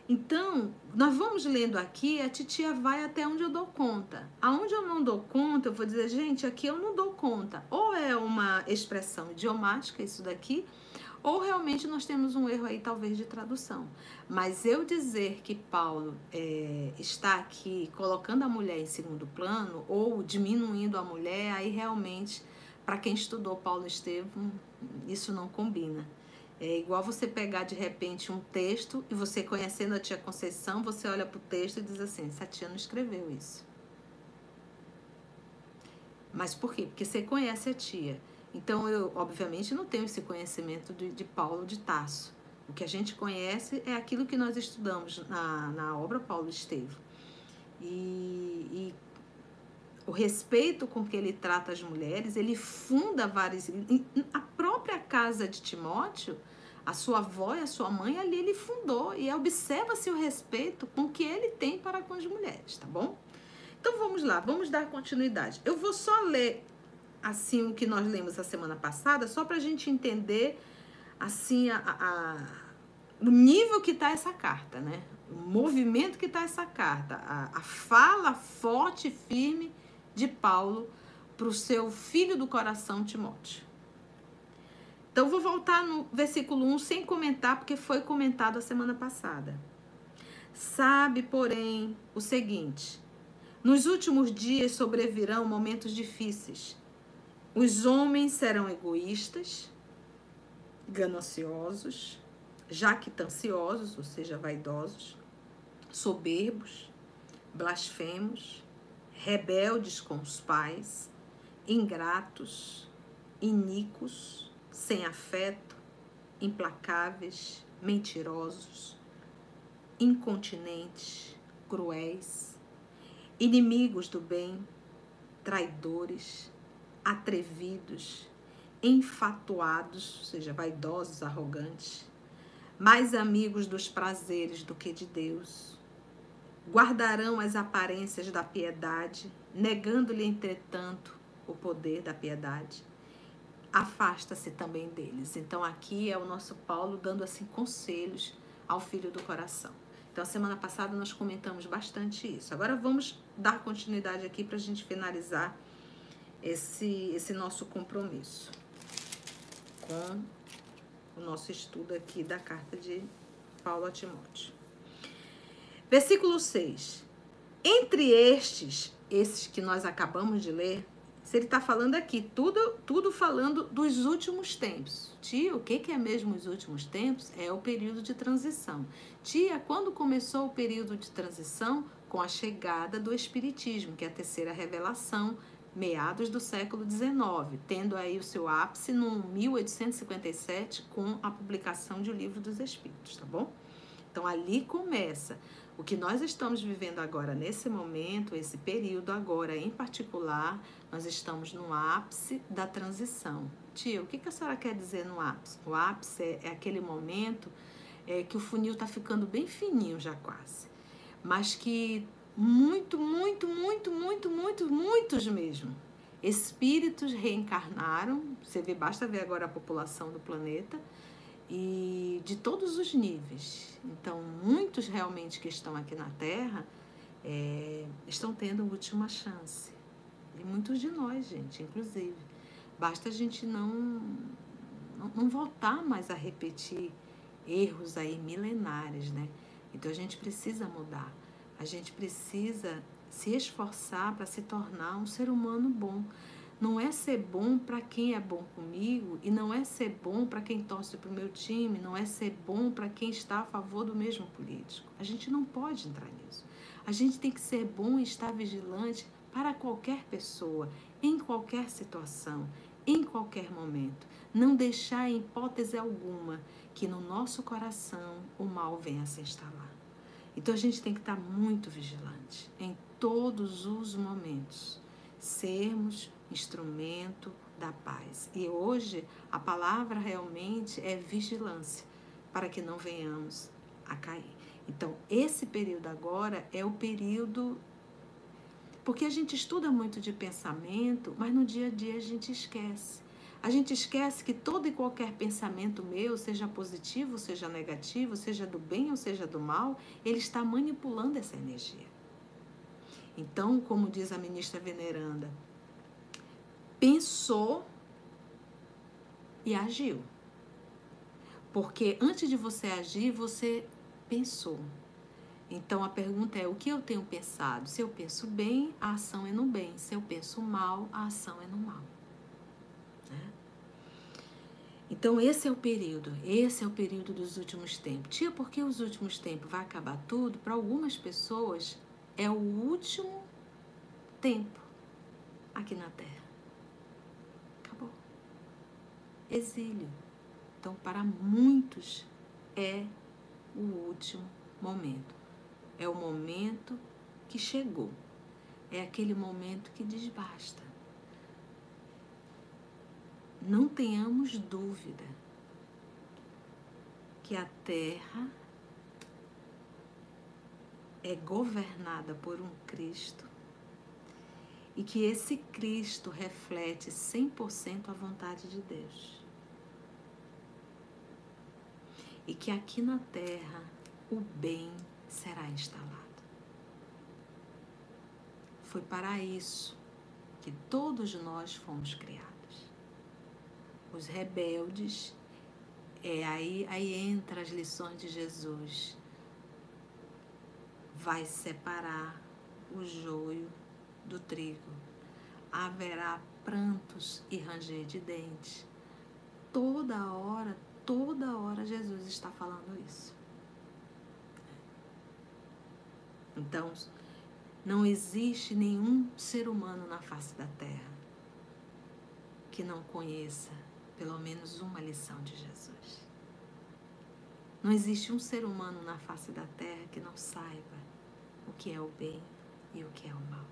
[SPEAKER 1] Então, nós vamos lendo aqui, a titia vai até onde eu dou conta. Aonde eu não dou conta, eu vou dizer, gente, aqui eu não dou conta. Ou é uma expressão idiomática, isso daqui, ou realmente nós temos um erro aí, talvez, de tradução. Mas eu dizer que Paulo é, está aqui colocando a mulher em segundo plano ou diminuindo a mulher, aí realmente, para quem estudou Paulo Estevam, isso não combina. É igual você pegar de repente um texto e você conhecendo a tia Conceição, você olha para o texto e diz assim: essa tia não escreveu isso. Mas por quê? Porque você conhece a tia. Então, eu, obviamente, não tenho esse conhecimento de, de Paulo de Tasso. O que a gente conhece é aquilo que nós estudamos na, na obra Paulo Estevo. E, e o respeito com que ele trata as mulheres, ele funda várias. A própria casa de Timóteo, a sua avó e a sua mãe, ali ele fundou. E observa-se o respeito com que ele tem para com as mulheres, tá bom? Então vamos lá, vamos dar continuidade. Eu vou só ler assim o que nós lemos a semana passada, só para a gente entender assim a, a, o nível que está essa carta, né? O movimento que está essa carta, a, a fala forte e firme de Paulo para o seu filho do coração Timóteo. Então vou voltar no versículo 1 sem comentar, porque foi comentado a semana passada. Sabe, porém, o seguinte: nos últimos dias sobrevirão momentos difíceis os homens serão egoístas, gananciosos, jactanciosos, ou seja, vaidosos, soberbos, blasfemos, rebeldes com os pais, ingratos, iníquos, sem afeto, implacáveis, mentirosos, incontinentes, cruéis, inimigos do bem, traidores, atrevidos, enfatuados, ou seja, vaidosos, arrogantes, mais amigos dos prazeres do que de Deus. Guardarão as aparências da piedade, negando-lhe, entretanto, o poder da piedade. Afasta-se também deles. Então, aqui é o nosso Paulo dando assim conselhos ao filho do coração. Então, semana passada nós comentamos bastante isso. Agora vamos dar continuidade aqui para a gente finalizar esse, esse nosso compromisso com o nosso estudo aqui da carta de Paulo a Timóteo. Versículo 6. Entre estes, esses que nós acabamos de ler, se ele está falando aqui, tudo, tudo falando dos últimos tempos. Tia, o que, que é mesmo os últimos tempos? É o período de transição. Tia, quando começou o período de transição? Com a chegada do Espiritismo, que é a terceira revelação, meados do século XIX, tendo aí o seu ápice no 1857 com a publicação de O Livro dos Espíritos, tá bom? Então ali começa o que nós estamos vivendo agora nesse momento, esse período agora em particular, nós estamos no ápice da transição. Tia, o que, a senhora quer dizer no ápice? O ápice é, é aquele momento é, que o funil está ficando bem fininho já quase, mas que muito, muito, muito, muito, muito, muitos mesmo. Espíritos reencarnaram, você vê, basta ver agora a população do planeta, e de todos os níveis. Então, muitos realmente que estão aqui na Terra é, estão tendo última chance. E muitos de nós, gente, inclusive. Basta a gente não, não, não voltar mais a repetir erros aí milenares, né? Então a gente precisa mudar. A gente precisa se esforçar para se tornar um ser humano bom. Não é ser bom para quem é bom comigo e não é ser bom para quem torce para o meu time, não é ser bom para quem está a favor do mesmo político. A gente não pode entrar nisso. A gente tem que ser bom e estar vigilante para qualquer pessoa, em qualquer situação, em qualquer momento. Não deixar em hipótese alguma que no nosso coração o mal venha se instalar. Então a gente tem que estar muito vigilante em todos os momentos. Sermos instrumento da paz. E hoje a palavra realmente é vigilância, para que não venhamos a cair. Então, esse período agora é o período. Porque a gente estuda muito de pensamento, mas no dia a dia a gente esquece. A gente esquece que todo e qualquer pensamento meu, seja positivo, seja negativo, seja do bem ou seja do mal, ele está manipulando essa energia. Então, como diz a ministra veneranda, pensou e agiu. Porque antes de você agir, você pensou. Então a pergunta é: o que eu tenho pensado? Se eu penso bem, a ação é no bem. Se eu penso mal, a ação é no mal. Né? Então esse é o período, esse é o período dos últimos tempos. Tia, por que os últimos tempos vai acabar tudo? Para algumas pessoas é o último tempo aqui na Terra. exílio. Então, para muitos, é o último momento. É o momento que chegou. É aquele momento que desbasta. Não tenhamos dúvida que a Terra é governada por um Cristo e que esse Cristo reflete 100% a vontade de Deus e que aqui na terra o bem será instalado. Foi para isso que todos nós fomos criados. Os rebeldes, é aí, aí entra as lições de Jesus. Vai separar o joio do trigo. Haverá prantos e ranger de dentes. Toda hora, Toda hora Jesus está falando isso. Então, não existe nenhum ser humano na face da terra que não conheça pelo menos uma lição de Jesus. Não existe um ser humano na face da terra que não saiba o que é o bem e o que é o mal.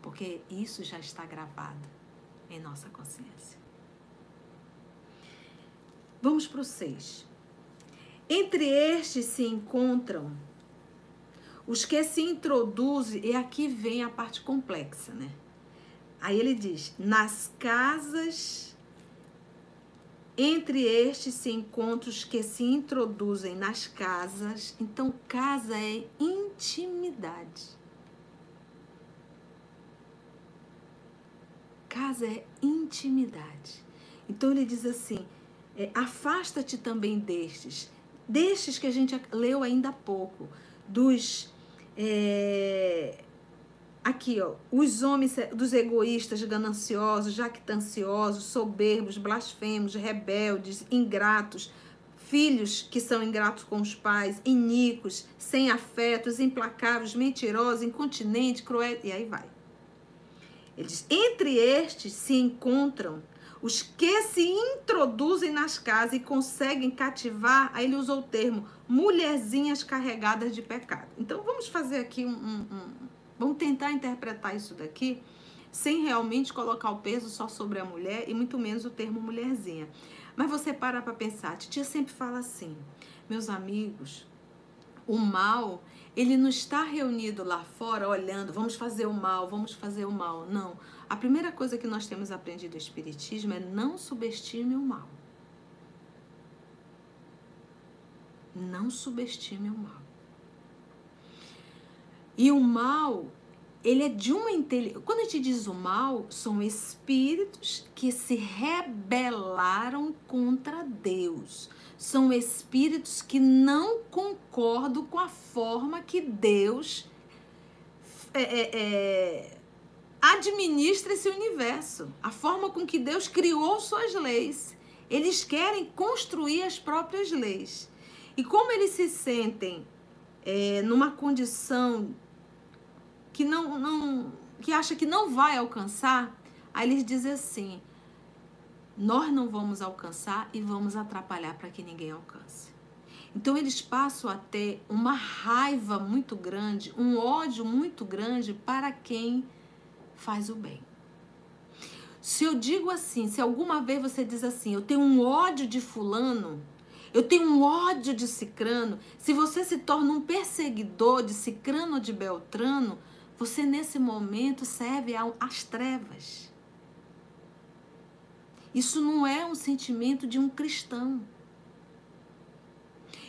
[SPEAKER 1] Porque isso já está gravado em nossa consciência. Vamos para o 6. Entre estes se encontram os que se introduzem, e aqui vem a parte complexa, né? Aí ele diz: nas casas, entre estes se encontram os que se introduzem nas casas. Então, casa é intimidade. Casa é intimidade. Então, ele diz assim: é, afasta-te também destes, destes que a gente leu ainda há pouco, dos, é, Aqui, ó, os homens dos egoístas, gananciosos, jactanciosos, soberbos, blasfemos, rebeldes, ingratos, filhos que são ingratos com os pais, iníquos, sem afetos, implacáveis, mentirosos, incontinentes, cruéis, e aí vai. Ele diz: entre estes se encontram os que se introduzem nas casas e conseguem cativar, aí ele usou o termo, mulherzinhas carregadas de pecado. Então vamos fazer aqui um, um, um Vamos tentar interpretar isso daqui sem realmente colocar o peso só sobre a mulher e muito menos o termo mulherzinha. Mas você para para pensar, a titia sempre fala assim, meus amigos, o mal, ele não está reunido lá fora olhando, vamos fazer o mal, vamos fazer o mal. Não. A primeira coisa que nós temos aprendido no Espiritismo é não subestime o mal. Não subestime o mal. E o mal, ele é de uma inteligência. Quando a gente diz o mal, são espíritos que se rebelaram contra Deus. São espíritos que não concordam com a forma que Deus é, é, é, administra esse universo, a forma com que Deus criou suas leis. Eles querem construir as próprias leis. E como eles se sentem é, numa condição que não, não que acha que não vai alcançar, aí eles dizem assim: nós não vamos alcançar e vamos atrapalhar para que ninguém alcance. Então eles passam a ter uma raiva muito grande, um ódio muito grande para quem faz o bem. Se eu digo assim, se alguma vez você diz assim, eu tenho um ódio de fulano, eu tenho um ódio de cicrano, se você se torna um perseguidor de cicrano ou de beltrano, você nesse momento serve às trevas. Isso não é um sentimento de um cristão.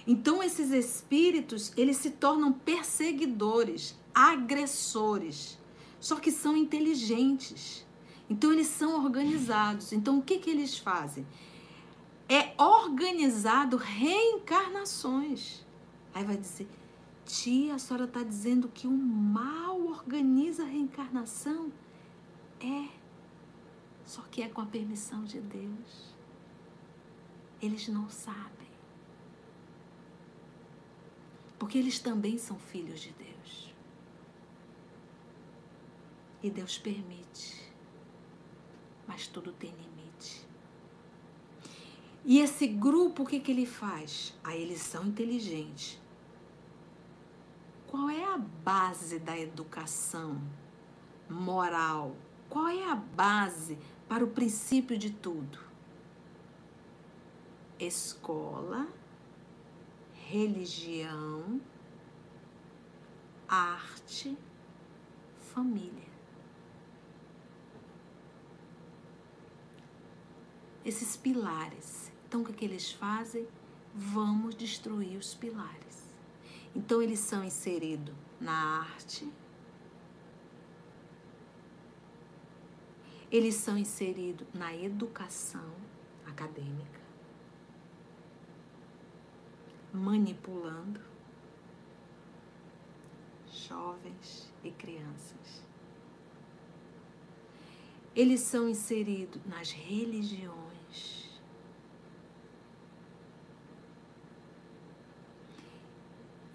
[SPEAKER 1] Então esses espíritos, eles se tornam perseguidores, agressores, só que são inteligentes. Então eles são organizados. Então o que que eles fazem? É organizado reencarnações. Aí vai dizer: Tia, a senhora está dizendo que o mal organiza a reencarnação? É, só que é com a permissão de Deus. Eles não sabem. Porque eles também são filhos de Deus. E Deus permite. Mas tudo tem limite. E esse grupo, o que, que ele faz? Aí eles são inteligentes qual é a base da educação moral? Qual é a base para o princípio de tudo? Escola, religião, arte, família. Esses pilares. Então, o que, é que eles fazem? Vamos destruir os pilares. Então, eles são inseridos na arte, eles são inseridos na educação acadêmica, manipulando jovens e crianças. Eles são inseridos nas religiões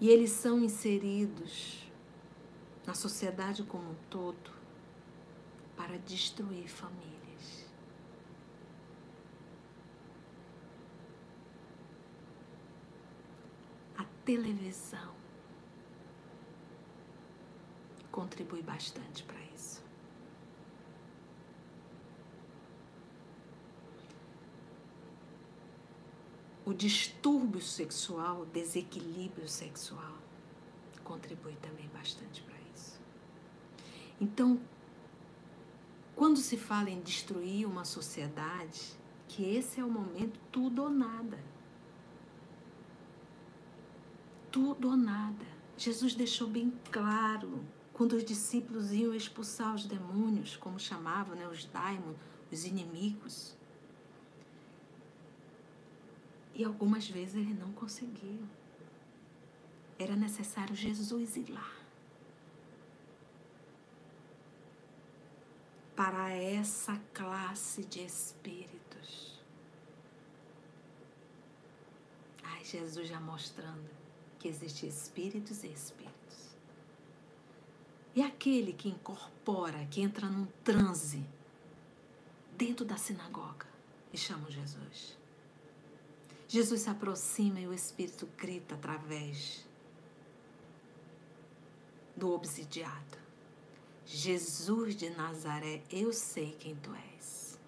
[SPEAKER 1] E eles são inseridos na sociedade como um todo para destruir famílias. A televisão contribui bastante para isso. O distúrbio sexual, o desequilíbrio sexual, contribui também bastante para isso. Então, quando se fala em destruir uma sociedade, que esse é o momento tudo ou nada. Tudo ou nada. Jesus deixou bem claro quando os discípulos iam expulsar os demônios, como chamavam, né, os daimon, os inimigos. E algumas vezes ele não conseguiu. Era necessário Jesus ir lá. para essa classe de espíritos. Ai, Jesus já mostrando que existem espíritos e espíritos. E aquele que incorpora, que entra num transe dentro da sinagoga e chama Jesus. Jesus se aproxima e o espírito grita através do obsidiado. Jesus de Nazaré, eu sei quem tu és.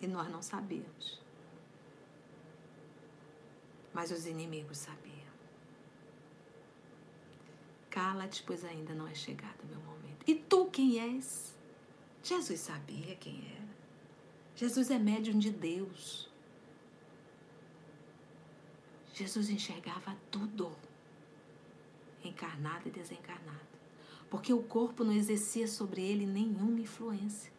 [SPEAKER 1] E nós não sabíamos. Mas os inimigos sabiam. Cala-te, pois ainda não é chegado o meu momento. E tu quem és? Jesus sabia quem era. Jesus é médium de Deus. Jesus enxergava tudo, encarnado e desencarnado, porque o corpo não exercia sobre ele nenhuma influência.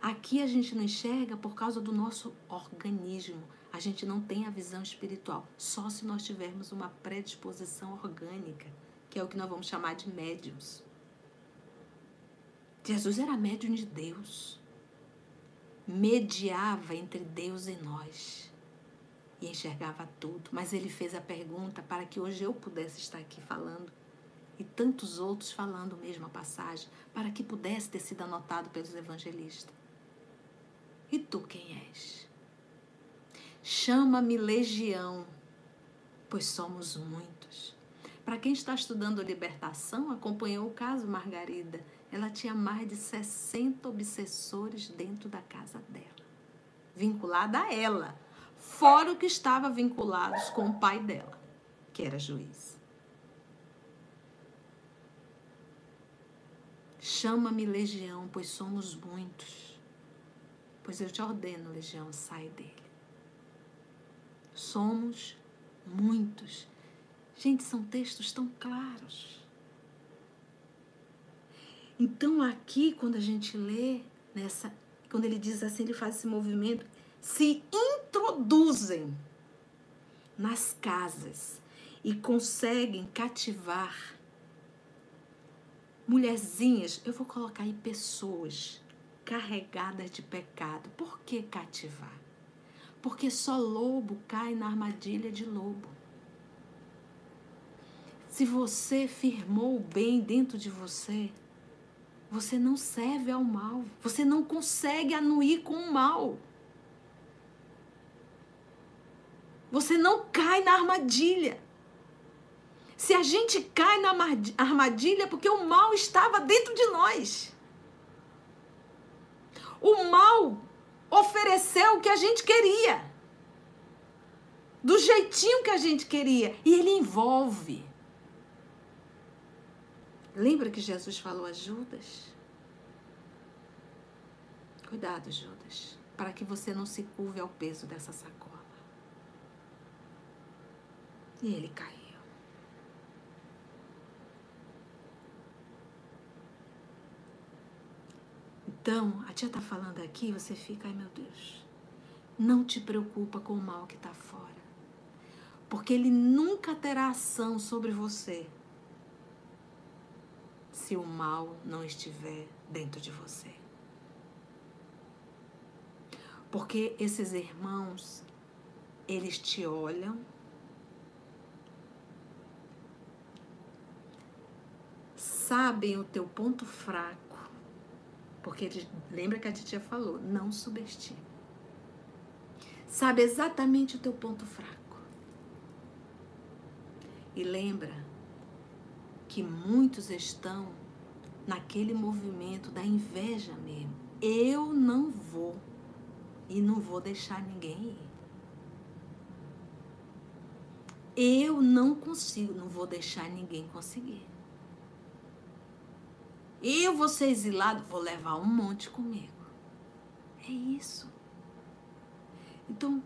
[SPEAKER 1] Aqui a gente não enxerga por causa do nosso organismo, a gente não tem a visão espiritual, só se nós tivermos uma predisposição orgânica, que é o que nós vamos chamar de médiums. Jesus era médium de Deus, mediava entre Deus e nós e enxergava tudo. Mas ele fez a pergunta para que hoje eu pudesse estar aqui falando e tantos outros falando a mesma passagem, para que pudesse ter sido anotado pelos evangelistas. E tu quem és? Chama-me legião, pois somos muitos. Para quem está estudando libertação, acompanhou o caso Margarida. Ela tinha mais de 60 obsessores dentro da casa dela, vinculada a ela, fora o que estava vinculados com o pai dela, que era juiz. Chama-me legião, pois somos muitos. Pois eu te ordeno, legião, sai dele. Somos muitos. Gente, são textos tão claros. Então, aqui, quando a gente lê, nessa, quando ele diz assim, ele faz esse movimento, se introduzem nas casas e conseguem cativar mulherzinhas, eu vou colocar aí pessoas carregadas de pecado. Por que cativar? Porque só lobo cai na armadilha de lobo. Se você firmou o bem dentro de você, você não serve ao mal. Você não consegue anuir com o mal. Você não cai na armadilha. Se a gente cai na armadilha, é porque o mal estava dentro de nós. O mal ofereceu o que a gente queria. Do jeitinho que a gente queria. E ele envolve. Lembra que Jesus falou a Judas? Cuidado, Judas, para que você não se curve ao peso dessa sacola. E ele caiu. Então, a tia está falando aqui, você fica, ai meu Deus, não te preocupa com o mal que está fora. Porque ele nunca terá ação sobre você se o mal não estiver dentro de você. Porque esses irmãos, eles te olham sabem o teu ponto fraco, porque ele, lembra que a titia falou, não subestime. Sabe exatamente o teu ponto fraco. E lembra que muitos estão naquele movimento da inveja mesmo. Eu não vou e não vou deixar ninguém ir. Eu não consigo, não vou deixar ninguém conseguir. Eu vou ser exilado, vou levar um monte comigo. É isso. Então,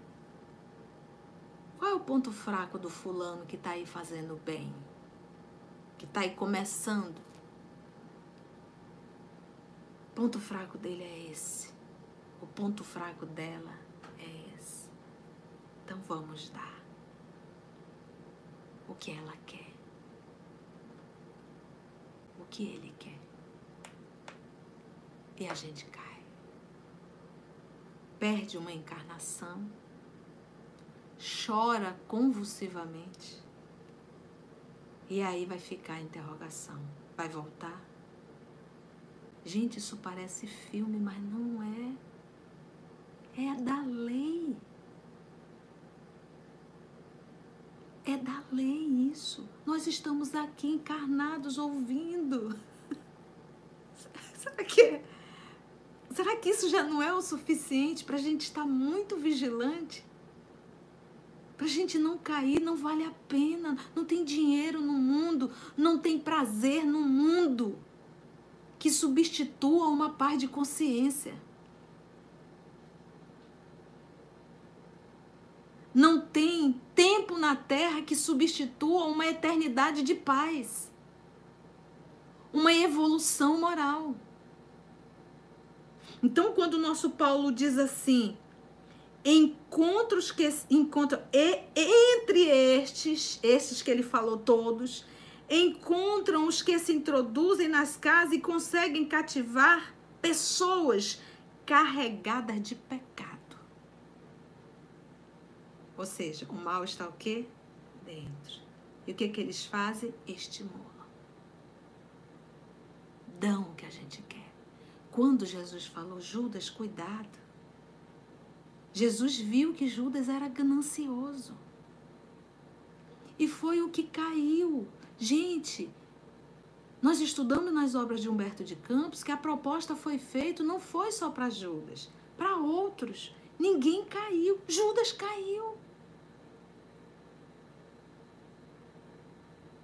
[SPEAKER 1] qual é o ponto fraco do fulano que está aí fazendo bem? Que está aí começando? O ponto fraco dele é esse. O ponto fraco dela é esse. Então vamos dar o que ela quer. que Ele quer. E a gente cai. Perde uma encarnação, chora convulsivamente. E aí vai ficar a interrogação: vai voltar? Gente, isso parece filme, mas não é. É da lei. É da lei isso. Nós estamos aqui encarnados ouvindo. [LAUGHS] Será que, será que isso já não é o suficiente para a gente estar muito vigilante? Para a gente não cair, não vale a pena. Não tem dinheiro no mundo, não tem prazer no mundo que substitua uma paz de consciência. Não tem tempo na terra que substitua uma eternidade de paz, uma evolução moral. Então, quando o nosso Paulo diz assim, encontros que encontram e, entre estes, estes que ele falou todos, encontram os que se introduzem nas casas e conseguem cativar pessoas carregadas de pecado. Ou seja, o mal está o quê? Dentro. E o que, que eles fazem? Estimulam. Dão o que a gente quer. Quando Jesus falou, Judas, cuidado. Jesus viu que Judas era ganancioso. E foi o que caiu. Gente, nós estudamos nas obras de Humberto de Campos que a proposta foi feita não foi só para Judas, para outros. Ninguém caiu. Judas caiu.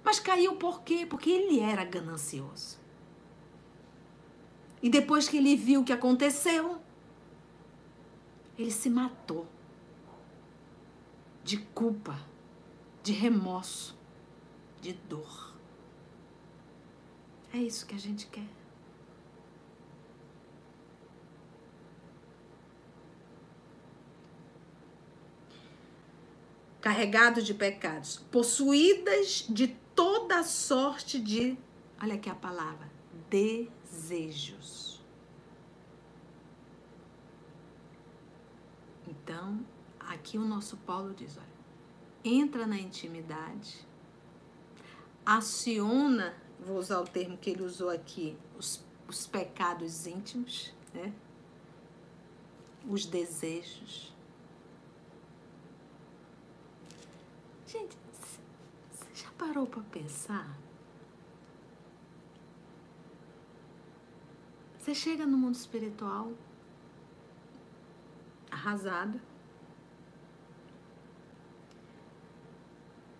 [SPEAKER 1] Mas caiu por quê? Porque ele era ganancioso. E depois que ele viu o que aconteceu, ele se matou de culpa, de remorso, de dor. É isso que a gente quer. Carregado de pecados, possuídas de toda sorte de, olha aqui a palavra, desejos. Então, aqui o nosso Paulo diz, olha, entra na intimidade, aciona, vou usar o termo que ele usou aqui, os, os pecados íntimos, né? Os desejos. Gente, parou para pensar? Você chega no mundo espiritual arrasada.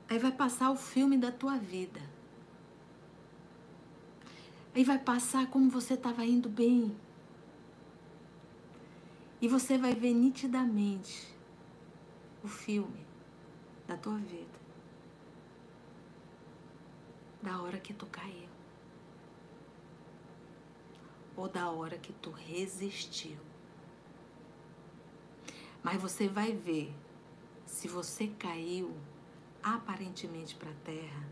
[SPEAKER 1] Aí vai passar o filme da tua vida. Aí vai passar como você estava indo bem. E você vai ver nitidamente o filme da tua vida da hora que tu caiu. Ou da hora que tu resistiu. Mas você vai ver se você caiu aparentemente para a terra.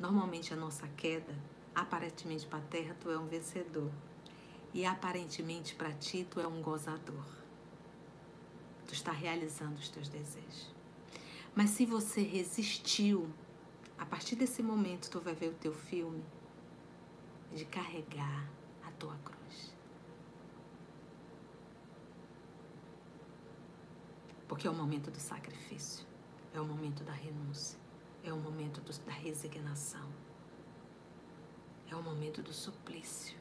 [SPEAKER 1] Normalmente a nossa queda, aparentemente para a terra, tu é um vencedor. E aparentemente para ti, tu é um gozador. Tu está realizando os teus desejos. Mas se você resistiu a partir desse momento, tu vai ver o teu filme de carregar a tua cruz. Porque é o momento do sacrifício, é o momento da renúncia, é o momento do, da resignação, é o momento do suplício.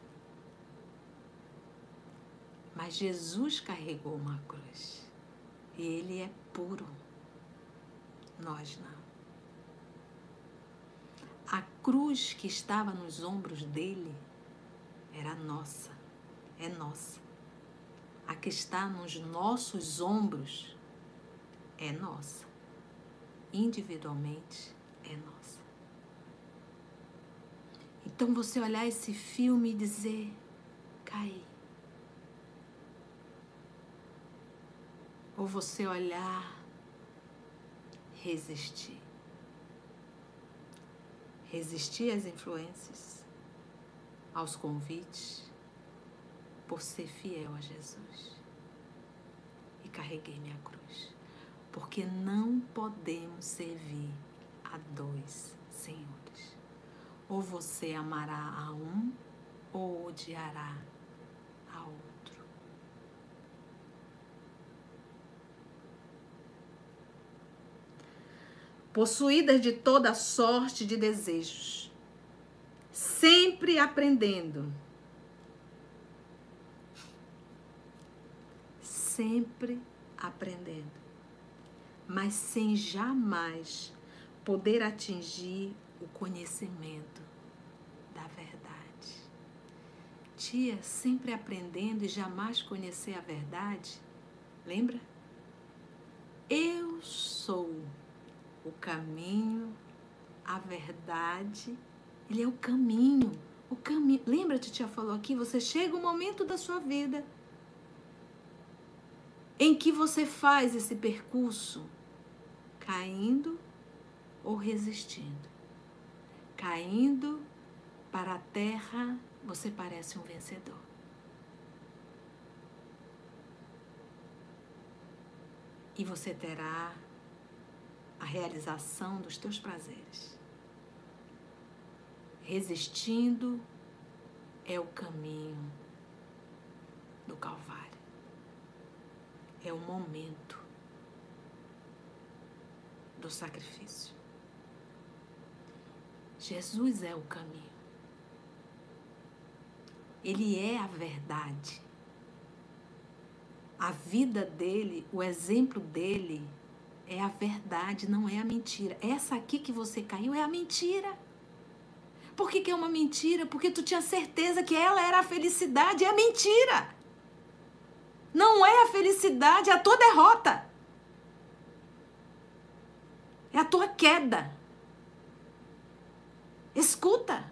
[SPEAKER 1] Mas Jesus carregou uma cruz e ele é puro, nós não. A cruz que estava nos ombros dele era nossa, é nossa. A que está nos nossos ombros é nossa. Individualmente é nossa. Então você olhar esse filme e dizer: caí. Ou você olhar, resistir resistir às influências, aos convites, por ser fiel a Jesus. E carreguei minha cruz. Porque não podemos servir a dois senhores. Ou você amará a um ou odiará a outro. Possuídas de toda sorte de desejos, sempre aprendendo, sempre aprendendo, mas sem jamais poder atingir o conhecimento da verdade. Tia, sempre aprendendo e jamais conhecer a verdade. Lembra? Eu sou o caminho, a verdade. Ele é o caminho. O caminho. Lembra, tia falou aqui, você chega um momento da sua vida em que você faz esse percurso caindo ou resistindo. Caindo para a terra, você parece um vencedor. E você terá a realização dos teus prazeres. Resistindo é o caminho do Calvário. É o momento do sacrifício. Jesus é o caminho. Ele é a verdade. A vida dele, o exemplo dele é a verdade, não é a mentira. Essa aqui que você caiu é a mentira. Por que, que é uma mentira? Porque tu tinha certeza que ela era a felicidade, é a mentira. Não é a felicidade, é a tua derrota. É a tua queda. Escuta.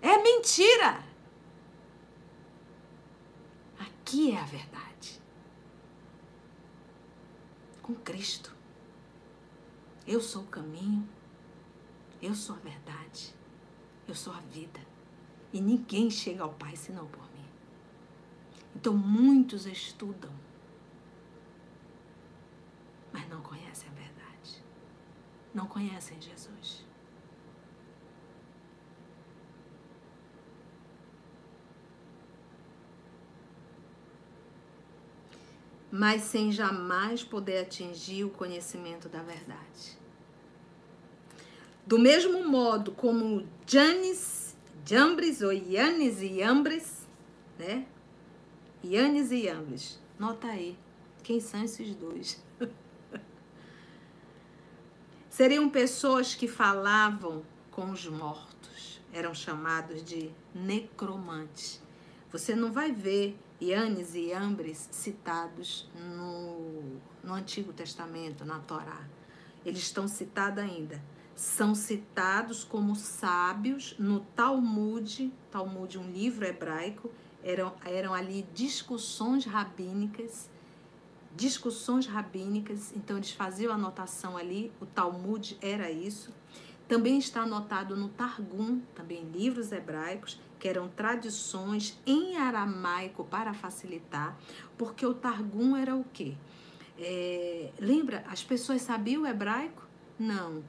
[SPEAKER 1] É mentira. Aqui é a verdade. Com Cristo. Eu sou o caminho. Eu sou a verdade. Eu sou a vida. E ninguém chega ao Pai senão por mim. Então muitos estudam, mas não conhecem. Não conhecem Jesus. mas sem jamais poder atingir o conhecimento da verdade. Do mesmo modo como Janis, Jambres ou Yanis e Yambres, né? Yanis e Yambres. Nota aí, quem são esses dois? [LAUGHS] Seriam pessoas que falavam com os mortos, eram chamados de necromantes. Você não vai ver Ianes e Ambres citados no, no Antigo Testamento, na Torá. Eles estão citados ainda. São citados como sábios no Talmud, Talmud, um livro hebraico, eram, eram ali discussões rabínicas, discussões rabínicas, então eles faziam anotação ali, o Talmud era isso. Também está anotado no Targum, também livros hebraicos, que eram tradições em aramaico para facilitar, porque o Targum era o quê? É, lembra, as pessoas sabiam o hebraico? Não.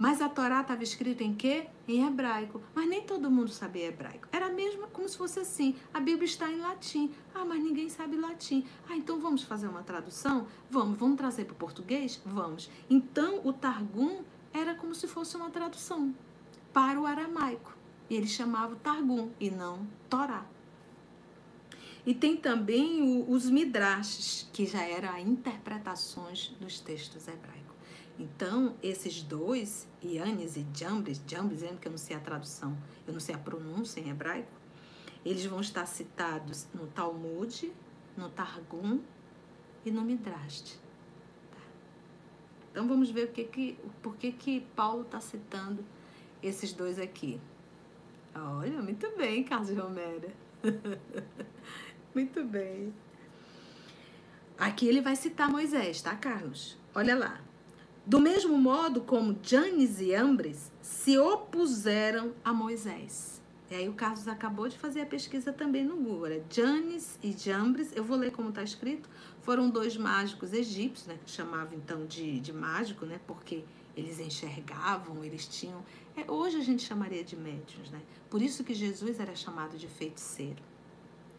[SPEAKER 1] Mas a Torá estava escrita em quê? Em hebraico. Mas nem todo mundo sabia hebraico. Era mesmo como se fosse assim. A Bíblia está em latim. Ah, mas ninguém sabe latim. Ah, então vamos fazer uma tradução? Vamos. Vamos trazer para o português? Vamos. Então o Targum era como se fosse uma tradução para o aramaico. E ele chamava Targum e não Torá. E tem também os midrashes, que já eram interpretações dos textos hebraicos. Então, esses dois, Ianes e Jambres, Jambres, que eu não sei a tradução, eu não sei a pronúncia em hebraico, eles vão estar citados no Talmud, no Targum e no Midrash. Tá? Então vamos ver o que que, por que, que Paulo está citando esses dois aqui. Olha, muito bem, Carlos Romero. [LAUGHS] muito bem. Aqui ele vai citar Moisés, tá, Carlos? Olha lá. Do mesmo modo como Janes e Ambres se opuseram a Moisés. E aí o Carlos acabou de fazer a pesquisa também no Google. É Janes e Jambres, eu vou ler como está escrito. Foram dois mágicos egípcios, né? Que chamavam então de, de mágico, né? Porque eles enxergavam, eles tinham. É, hoje a gente chamaria de médios, né? Por isso que Jesus era chamado de feiticeiro.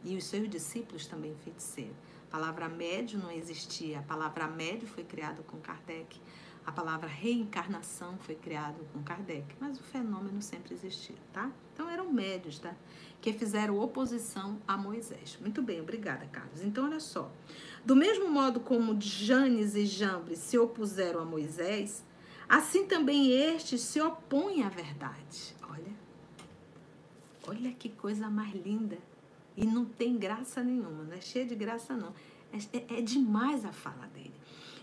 [SPEAKER 1] E os seus discípulos também feiticeiros. A palavra médio não existia. A palavra médio foi criada com Kardec. A palavra reencarnação foi criada com Kardec, mas o fenômeno sempre existiu, tá? Então eram médios, tá? Que fizeram oposição a Moisés. Muito bem, obrigada, Carlos. Então, olha só. Do mesmo modo como Janes e Jambres se opuseram a Moisés, assim também estes se opõem à verdade. Olha. Olha que coisa mais linda. E não tem graça nenhuma, não é cheia de graça, não. É, é, é demais a fala dele.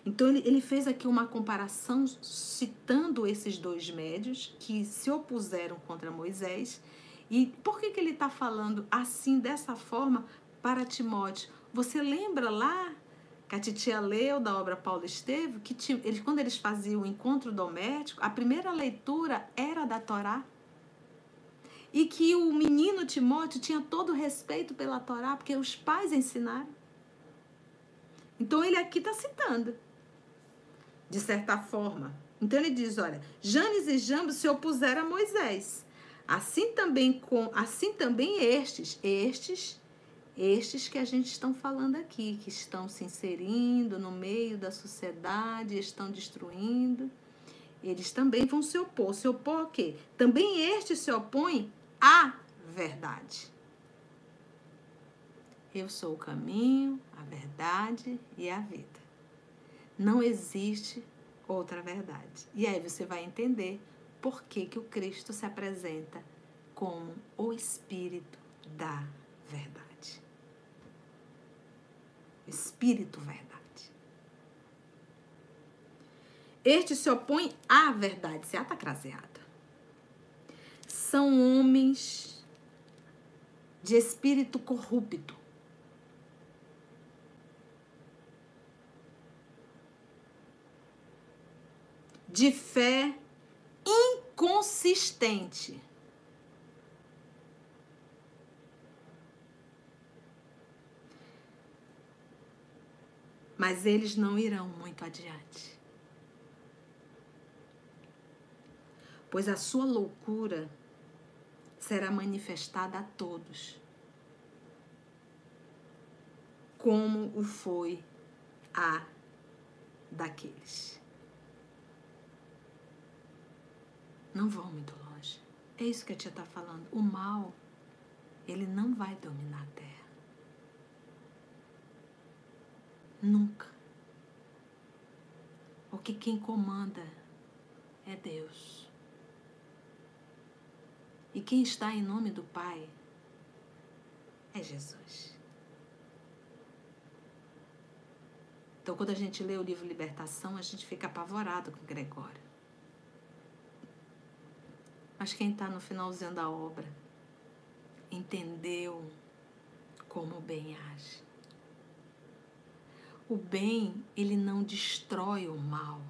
[SPEAKER 1] Então, ele, ele fez aqui uma comparação citando esses dois médios que se opuseram contra Moisés. E por que, que ele está falando assim, dessa forma, para Timóteo? Você lembra lá que a titia leu da obra Paulo Estevo, que eles, quando eles faziam o encontro doméstico, a primeira leitura era da Torá? E que o menino Timóteo tinha todo o respeito pela Torá, porque os pais ensinaram. Então ele aqui está citando de certa forma. Então ele diz, olha, Janes e Jambos se opuseram a Moisés. Assim também com, assim também estes, estes, estes que a gente estão falando aqui, que estão se inserindo no meio da sociedade, estão destruindo, eles também vão se opor. Se opor a quê? Também estes se opõem à verdade. Eu sou o caminho, a verdade e a vida. Não existe outra verdade. E aí você vai entender por que, que o Cristo se apresenta como o Espírito da verdade. Espírito verdade. Este se opõe à verdade, se ata craseada. São homens de espírito corrupto de fé inconsistente. Mas eles não irão muito adiante. Pois a sua loucura será manifestada a todos, como o foi a daqueles. Não vão muito longe. É isso que a tia está falando. O mal, ele não vai dominar a terra. Nunca. Porque quem comanda é Deus. E quem está em nome do Pai é Jesus. Então, quando a gente lê o livro Libertação, a gente fica apavorado com Gregório. Mas quem está no finalzinho da obra entendeu como o bem age. O bem, ele não destrói o mal.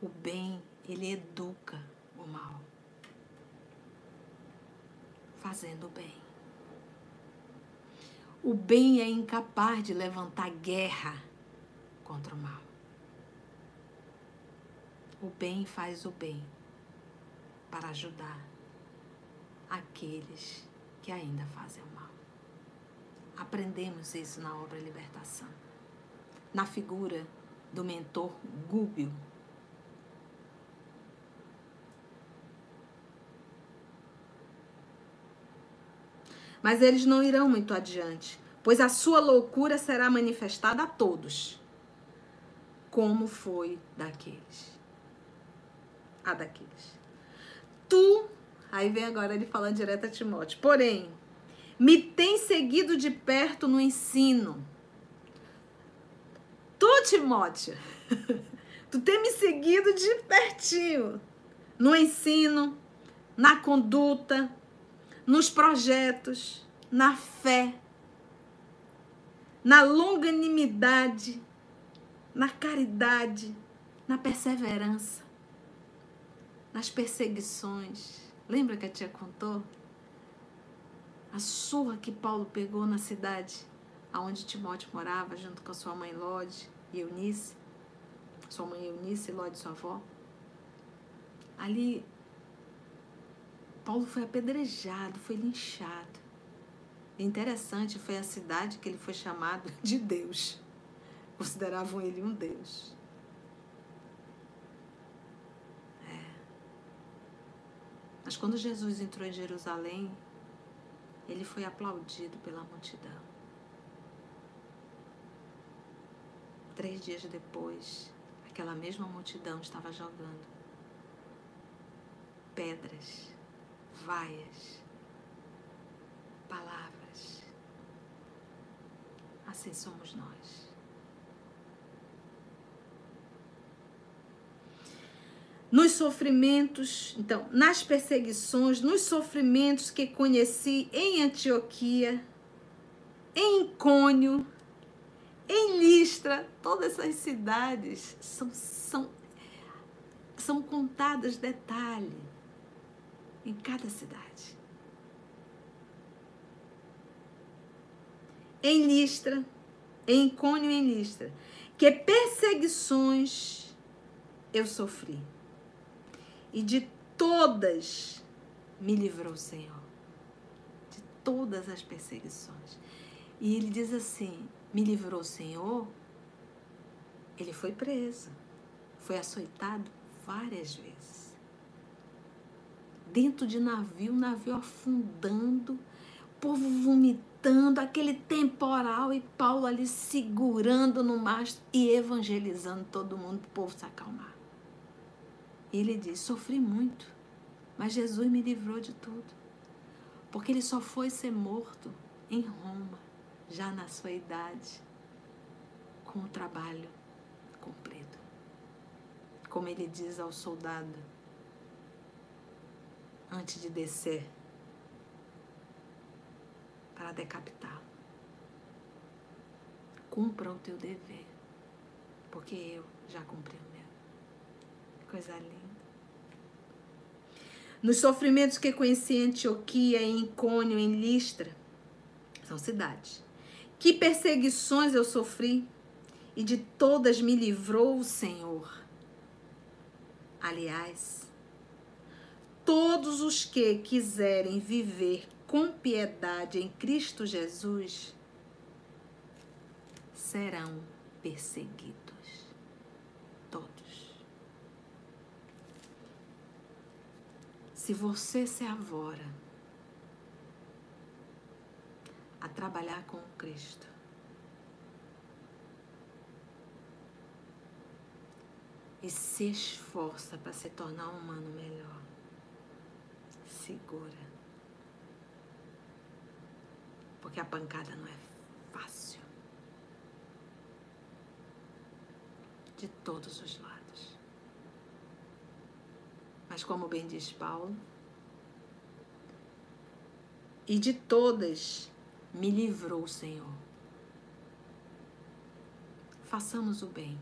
[SPEAKER 1] O bem, ele educa o mal. Fazendo o bem. O bem é incapaz de levantar guerra contra o mal. O bem faz o bem para ajudar aqueles que ainda fazem o mal. Aprendemos isso na obra Libertação, na figura do mentor Gúbio. Mas eles não irão muito adiante, pois a sua loucura será manifestada a todos, como foi daqueles. A daqueles. Tu, aí vem agora ele falando direto a Timóteo, porém, me tem seguido de perto no ensino. Tu, Timóteo, [LAUGHS] tu tem me seguido de pertinho no ensino, na conduta, nos projetos, na fé, na longanimidade, na caridade, na perseverança nas perseguições. Lembra que a tia contou? A surra que Paulo pegou na cidade aonde Timóteo morava, junto com a sua mãe Lode e Eunice, sua mãe Eunice e Lode, sua avó. Ali, Paulo foi apedrejado, foi linchado. interessante foi a cidade que ele foi chamado de Deus. Consideravam ele um Deus. Mas quando Jesus entrou em Jerusalém, ele foi aplaudido pela multidão. Três dias depois, aquela mesma multidão estava jogando pedras, vaias, palavras. Assim somos nós. Nos sofrimentos, então, nas perseguições, nos sofrimentos que conheci em Antioquia, em Icônio, em Listra, todas essas cidades são, são, são contadas detalhe em cada cidade. Em Listra, em Icônio e em Listra, que perseguições eu sofri. E de todas me livrou o Senhor. De todas as perseguições. E ele diz assim: me livrou o Senhor, ele foi preso, foi açoitado várias vezes. Dentro de navio, navio afundando, povo vomitando, aquele temporal e Paulo ali segurando no mastro e evangelizando todo mundo para o povo se acalmar. Ele diz: Sofri muito, mas Jesus me livrou de tudo, porque ele só foi ser morto em Roma já na sua idade, com o trabalho cumprido. Como ele diz ao soldado, antes de descer para decapitá-lo: cumpra o teu dever, porque eu já cumpri. Coisa linda. Nos sofrimentos que conheci em Antioquia, em Icônio, em Listra, são cidades que perseguições eu sofri, e de todas me livrou o Senhor. Aliás, todos os que quiserem viver com piedade em Cristo Jesus serão perseguidos. Todos. Se você se avora a trabalhar com Cristo. E se esforça para se tornar um humano melhor. Segura. Porque a pancada não é fácil. De todos os lados. Mas como bem diz Paulo, e de todas me livrou o Senhor. Façamos o bem.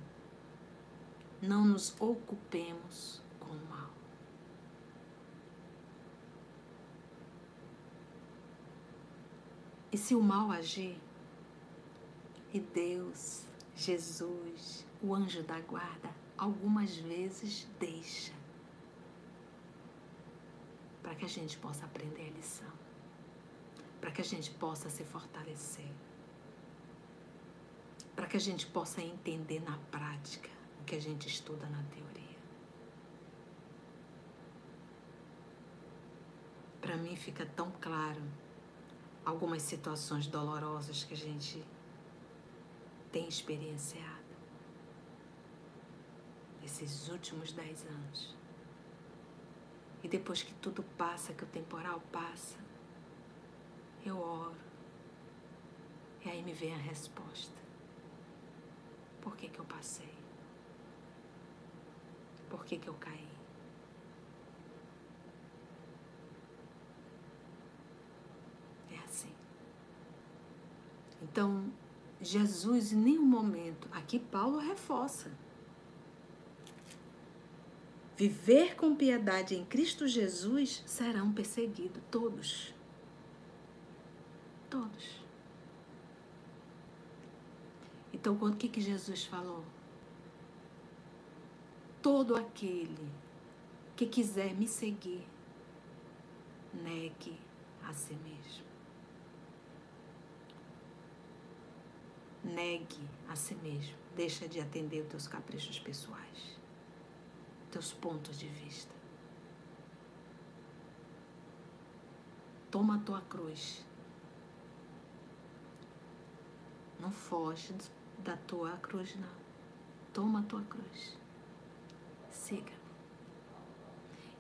[SPEAKER 1] Não nos ocupemos com o mal. E se o mal agir, e Deus, Jesus, o anjo da guarda, algumas vezes deixa para que a gente possa aprender a lição para que a gente possa se fortalecer, para que a gente possa entender na prática o que a gente estuda na teoria. Para mim fica tão claro algumas situações dolorosas que a gente tem experienciado esses últimos dez anos. E depois que tudo passa, que o temporal passa, eu oro. E aí me vem a resposta. Por que, que eu passei? Por que, que eu caí? É assim. Então, Jesus em nenhum momento, aqui Paulo reforça. Viver com piedade em Cristo Jesus serão perseguidos todos. todos. Então, o que, que Jesus falou? Todo aquele que quiser me seguir, negue a si mesmo. Negue a si mesmo. Deixa de atender os teus caprichos pessoais, teus pontos de vista. Toma a tua cruz. Não foge da tua cruz, não. Toma a tua cruz. Siga.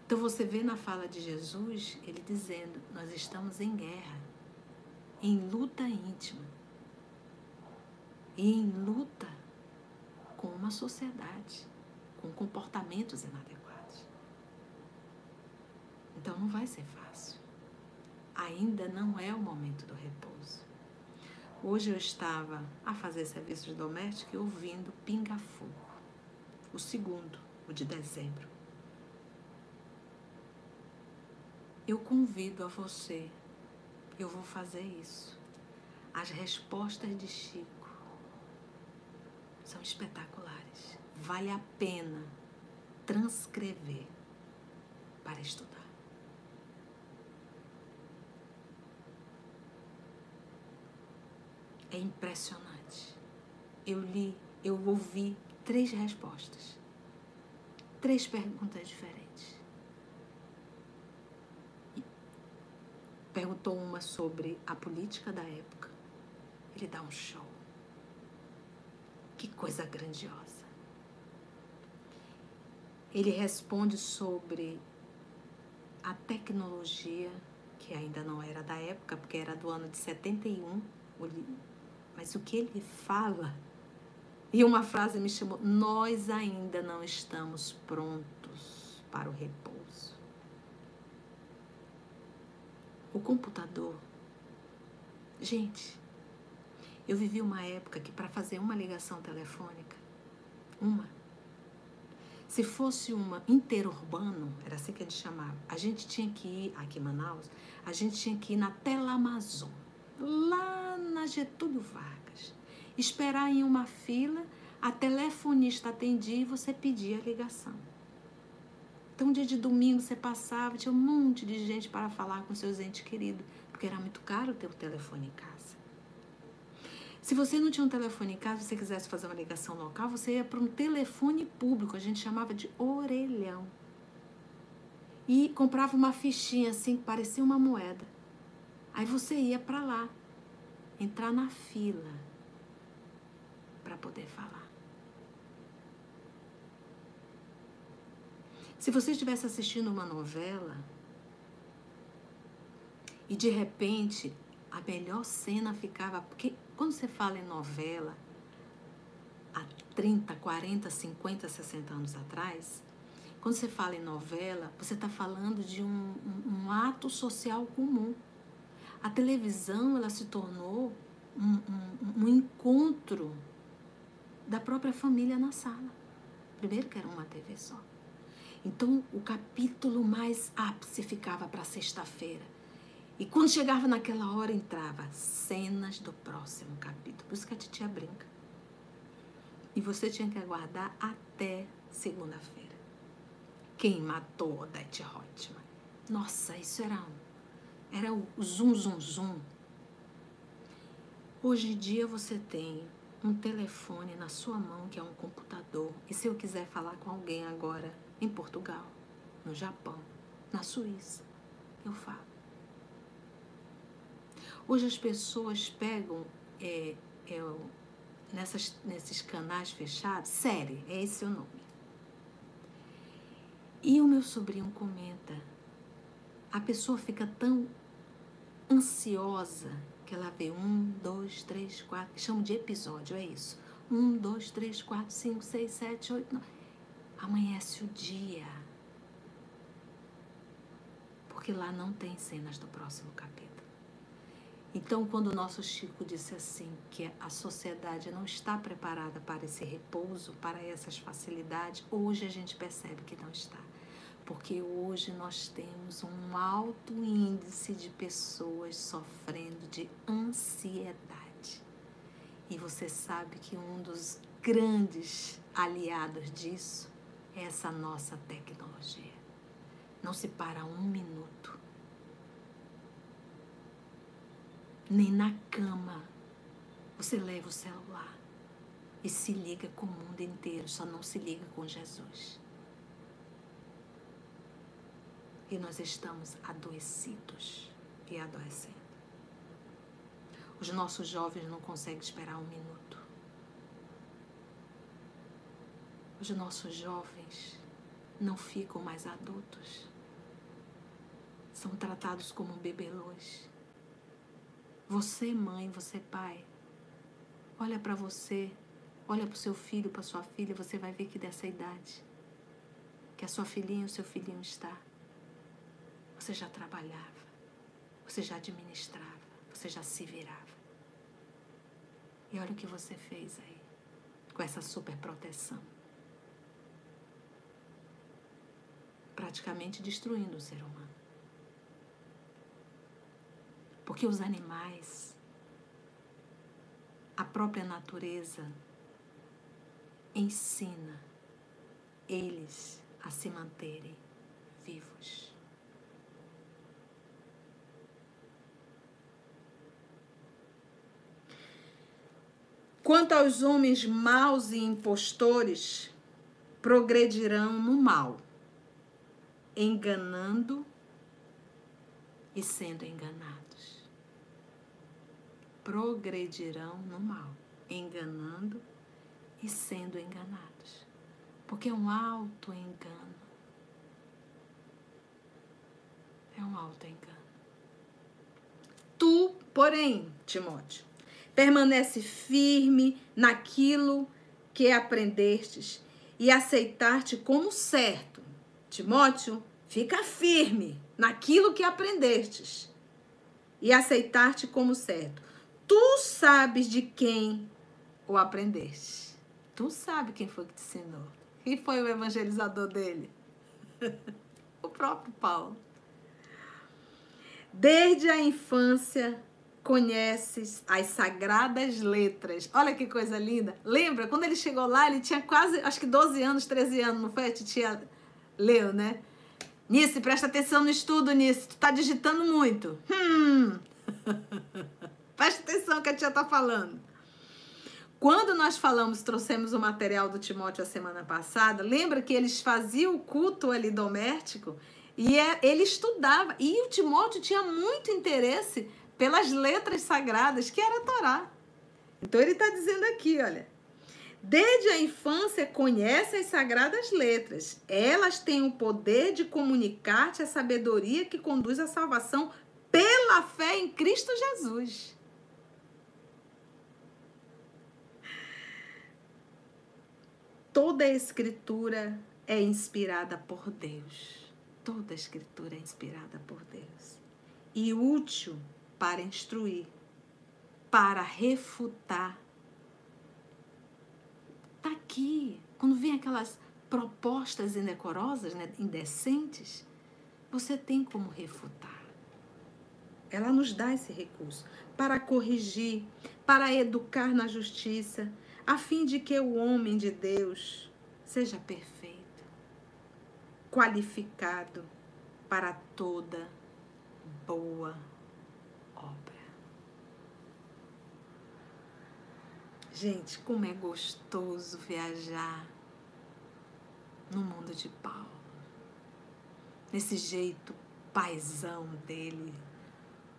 [SPEAKER 1] Então você vê na fala de Jesus ele dizendo: Nós estamos em guerra, em luta íntima, e em luta com uma sociedade, com comportamentos inadequados. Então não vai ser fácil. Ainda não é o momento do repouso. Hoje eu estava a fazer serviços domésticos ouvindo Pinga Fogo, o segundo, o de dezembro. Eu convido a você, eu vou fazer isso. As respostas de Chico são espetaculares. Vale a pena transcrever para estudar. É impressionante. Eu li, eu ouvi três respostas, três perguntas diferentes. Perguntou uma sobre a política da época. Ele dá um show. Que coisa grandiosa. Ele responde sobre a tecnologia, que ainda não era da época, porque era do ano de 71, mas o que ele fala, e uma frase me chamou: Nós ainda não estamos prontos para o repouso. O computador. Gente, eu vivi uma época que para fazer uma ligação telefônica, uma, se fosse uma interurbano, era assim que a gente chamava, a gente tinha que ir, aqui em Manaus, a gente tinha que ir na Tela lá na Getúlio Vargas. Esperar em uma fila, a telefonista atendia e você pedia a ligação. Então, dia de domingo você passava, tinha um monte de gente para falar com seus entes queridos, porque era muito caro ter o telefone em casa. Se você não tinha um telefone em casa, você quisesse fazer uma ligação local, você ia para um telefone público, a gente chamava de orelhão. E comprava uma fichinha assim, que parecia uma moeda. Aí você ia para lá, entrar na fila para poder falar. Se você estivesse assistindo uma novela e de repente a melhor cena ficava. Porque quando você fala em novela, há 30, 40, 50, 60 anos atrás, quando você fala em novela, você está falando de um, um, ato social comum. A televisão ela se tornou um, um, um encontro da própria família na sala. Primeiro que era uma TV só. Então o capítulo mais ápice ficava para sexta-feira. E quando chegava naquela hora, entrava cenas do próximo capítulo. Por isso que a titia brinca. E você tinha que aguardar até segunda-feira. Quem matou Odete Reutemann? Nossa, isso era um era o zum, zum, zum. Hoje em dia você tem um telefone na sua mão que é um computador. E se eu quiser falar com alguém agora em Portugal, no Japão, na Suíça, eu falo. Hoje as pessoas pegam é, é, nessas, nesses canais fechados, série, é esse o nome. E o meu sobrinho comenta, a pessoa fica tão ansiosa, que ela vê um, dois, três, quatro, chamo de episódio, é isso. Um, dois, três, quatro, cinco, seis, sete, oito, nove. Amanhece o dia. Porque lá não tem cenas do próximo capítulo. Então, quando o nosso Chico disse assim, que a sociedade não está preparada para esse repouso, para essas facilidades, hoje a gente percebe que não está. Porque hoje nós temos um alto índice de pessoas sofrendo de ansiedade. E você sabe que um dos grandes aliados disso é essa nossa tecnologia. Não se para um minuto. Nem na cama você leva o celular e se liga com o mundo inteiro, só não se liga com Jesus. E nós estamos adoecidos e adoecendo. Os nossos jovens não conseguem esperar um minuto. Os nossos jovens não ficam mais adultos. São tratados como bebelôs. Você, mãe, você, pai, olha para você, olha para o seu filho, para sua filha, você vai ver que dessa idade que a sua filhinha, o seu filhinho está, você já trabalhava, você já administrava, você já se virava. E olha o que você fez aí, com essa super proteção. Praticamente destruindo o ser humano. Porque os animais, a própria natureza, ensina eles a se manterem vivos. Quanto aos homens maus e impostores, progredirão no mal, enganando e sendo enganados. Progredirão no mal, enganando e sendo enganados. Porque é um alto engano. É um alto engano. Tu, porém, Timóteo, permanece firme naquilo que aprendestes e aceitar-te como certo. Timóteo, fica firme naquilo que aprendestes e aceitar-te como certo. Tu sabes de quem o aprendeste. Tu sabe quem foi que te ensinou. Quem foi o evangelizador dele? [LAUGHS] o próprio Paulo. Desde a infância conheces as sagradas letras. Olha que coisa linda. Lembra, quando ele chegou lá, ele tinha quase, acho que 12 anos, 13 anos, não foi? A titia leu, né? Nice, presta atenção no estudo, Nice. Tu tá digitando muito. Hum. [LAUGHS] presta atenção que a tia tá falando. Quando nós falamos, trouxemos o material do Timóteo a semana passada, lembra que eles faziam o culto ali doméstico e é, ele estudava. E o Timóteo tinha muito interesse pelas letras sagradas, que era a Torá. Então ele está dizendo aqui, olha. Desde a infância conhece as sagradas letras. Elas têm o poder de comunicar-te a sabedoria que conduz à salvação pela fé em Cristo Jesus. Toda a escritura é inspirada por Deus. Toda a escritura é inspirada por Deus. E útil para instruir, para refutar. Está aqui. Quando vem aquelas propostas indecorosas, né, indecentes, você tem como refutar. Ela nos dá esse recurso para corrigir, para educar na justiça, a fim de que o homem de Deus seja perfeito, qualificado para toda boa Gente, como é gostoso viajar no mundo de Paulo. Nesse jeito paisão dele,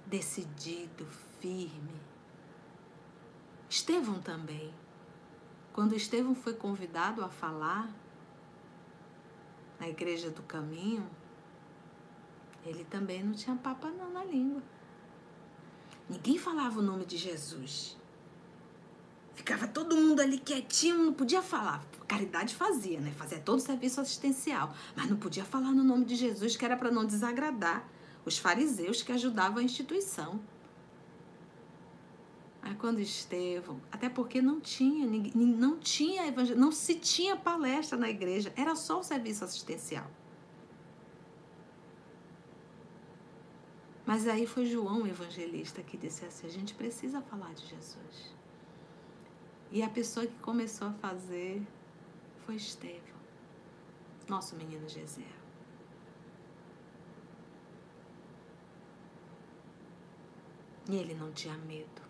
[SPEAKER 1] decidido, firme. Estevão também. Quando Estevão foi convidado a falar na igreja do caminho, ele também não tinha papa não na língua. Ninguém falava o nome de Jesus. Ficava todo mundo ali quietinho, não podia falar. Caridade fazia, né? Fazia todo o serviço assistencial, mas não podia falar no nome de Jesus, que era para não desagradar os fariseus que ajudavam a instituição quando Estevão, até porque não tinha, não tinha evangel... não se tinha palestra na igreja, era só o serviço assistencial. Mas aí foi João o evangelista que disse assim: a gente precisa falar de Jesus. E a pessoa que começou a fazer foi Estevão, nosso menino Gesiel. E ele não tinha medo.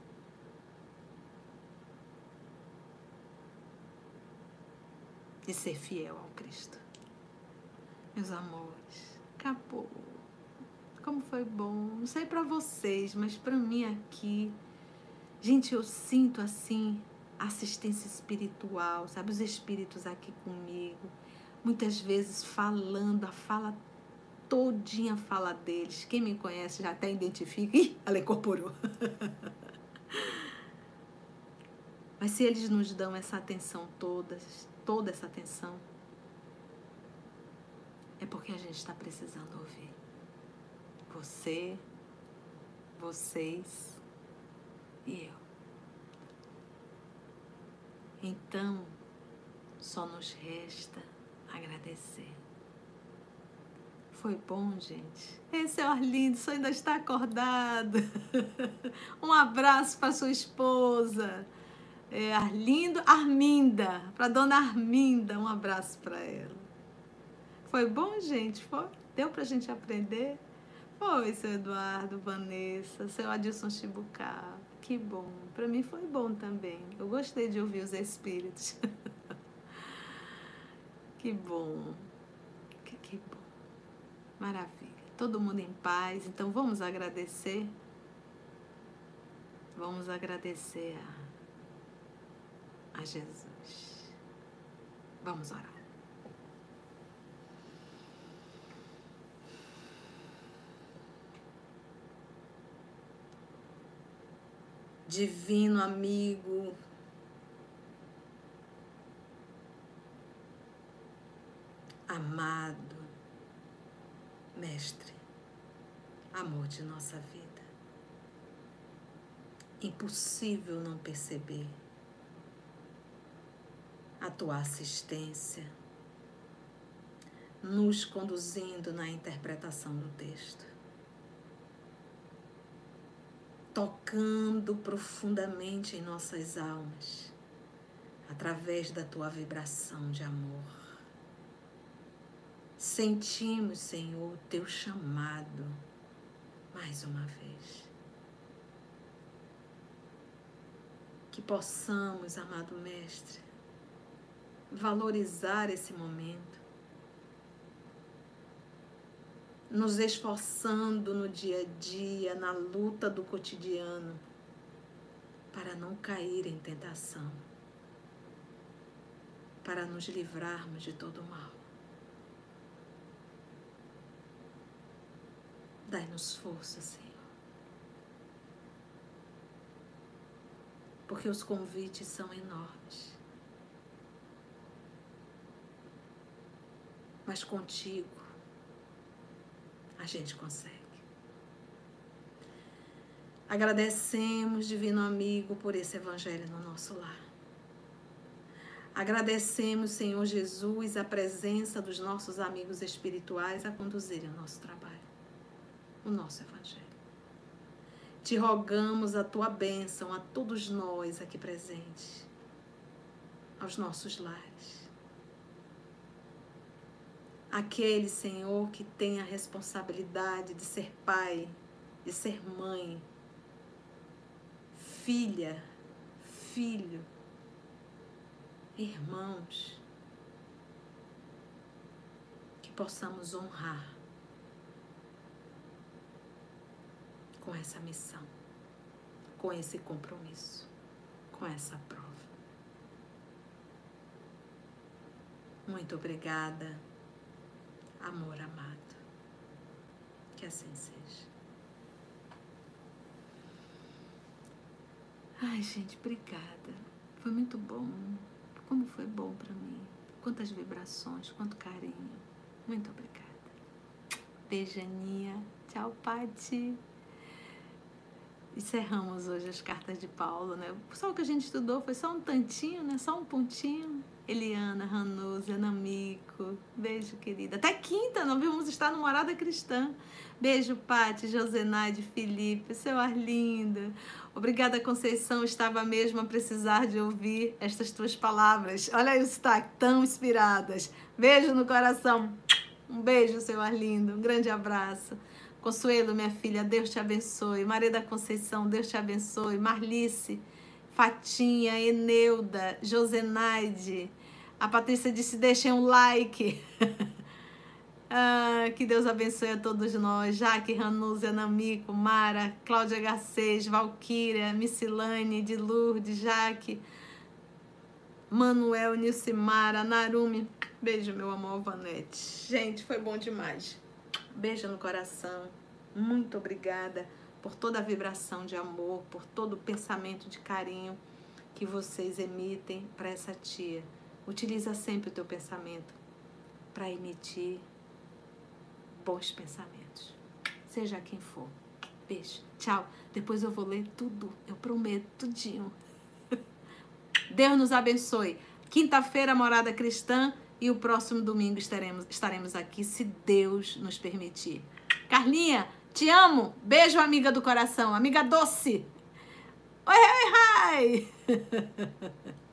[SPEAKER 1] De ser fiel ao Cristo. Meus amores, acabou. Como foi bom. Não sei para vocês, mas para mim aqui, gente, eu sinto assim assistência espiritual, sabe? Os espíritos aqui comigo, muitas vezes falando, a fala todinha fala deles. Quem me conhece já até identifica. Ih, ela incorporou. [LAUGHS] Mas se eles nos dão essa atenção toda, toda essa atenção, é porque a gente está precisando ouvir. Você, vocês e eu. Então, só nos resta agradecer. Foi bom, gente. Esse é o Arlindo, você ainda está acordado. [LAUGHS] Um abraço para sua esposa. É, Arlindo, Arminda, para dona Arminda, um abraço para ela. Foi bom, gente? Foi? Deu para a gente aprender? Foi, seu Eduardo, Vanessa, seu Adilson Chibucá. Que bom. Para mim foi bom também. Eu gostei de ouvir os espíritos. [LAUGHS] que bom. Que, que bom. Maravilha. Todo mundo em paz. Então vamos agradecer. Vamos agradecer a, a Jesus. Vamos orar. Divino amigo, amado, Mestre, amor de nossa vida. Impossível não perceber a tua assistência, nos conduzindo na interpretação do texto, tocando profundamente em nossas almas, através da tua vibração de amor sentimos, Senhor, o teu chamado mais uma vez. Que possamos, amado Mestre, valorizar esse momento, nos esforçando no dia a dia, na luta do cotidiano, para não cair em tentação, para nos livrarmos de todo mal. Dai-nos força, Senhor. Porque os convites são enormes. Mas contigo a gente consegue. Agradecemos, Divino Amigo, por esse Evangelho no nosso lar. Agradecemos, Senhor Jesus, a presença dos nossos amigos espirituais a conduzirem o nosso trabalho o nosso Evangelho. Te rogamos a tua bênção a todos nós aqui presentes, aos nossos lares. Aquele, Senhor, que tem a responsabilidade de ser pai, de ser mãe, filha, filho, irmãos, que possamos honrar com essa missão, com esse compromisso, com essa prova. Muito obrigada, amor amado. Que assim seja. Ai, gente, obrigada. Foi muito bom. Como foi bom para mim. Quantas vibrações, quanto carinho. Muito obrigada. Beijo, Aninha. Tchau, Pati encerramos hoje as cartas de Paulo, né? Só o que a gente estudou foi só um tantinho, né? Só um pontinho. Eliana, Ranusa, Namico. Beijo, querida. Até quinta, nós vamos estar no Morada Cristã. Beijo, Pati, Josenaide, Felipe, seu Arlindo. Obrigada, Conceição. Estava mesmo a precisar de ouvir estas tuas palavras. Olha aí o sotaque, tão inspiradas. Beijo no coração. Um beijo, seu Arlindo. Um grande abraço. Consuelo, minha filha, Deus te abençoe. Maria da Conceição, Deus te abençoe. Marlice. Fatinha, Eneuda, Josenaide. A Patrícia disse: deixem um like. [LAUGHS] ah, que Deus abençoe a todos nós. Jaque, Ranúzia, Namico, Mara, Cláudia Garcês, Valquíria, Missilane, de Lourdes, Jaque, Manuel, Nilcimara, Narumi. Beijo, meu amor, Vanete. Gente, foi bom demais. Beijo no coração. Muito obrigada por toda a vibração de amor, por todo o pensamento de carinho que vocês emitem para essa tia. Utiliza sempre o teu pensamento para emitir bons pensamentos, seja quem for. Beijo, tchau. Depois eu vou ler tudo, eu prometo, tudinho. [LAUGHS] Deus nos abençoe. Quinta-feira, Morada Cristã, e o próximo domingo estaremos, estaremos aqui, se Deus nos permitir. Carlinha, te amo. Beijo, amiga do coração, amiga doce. Oi, oi, oi. [LAUGHS]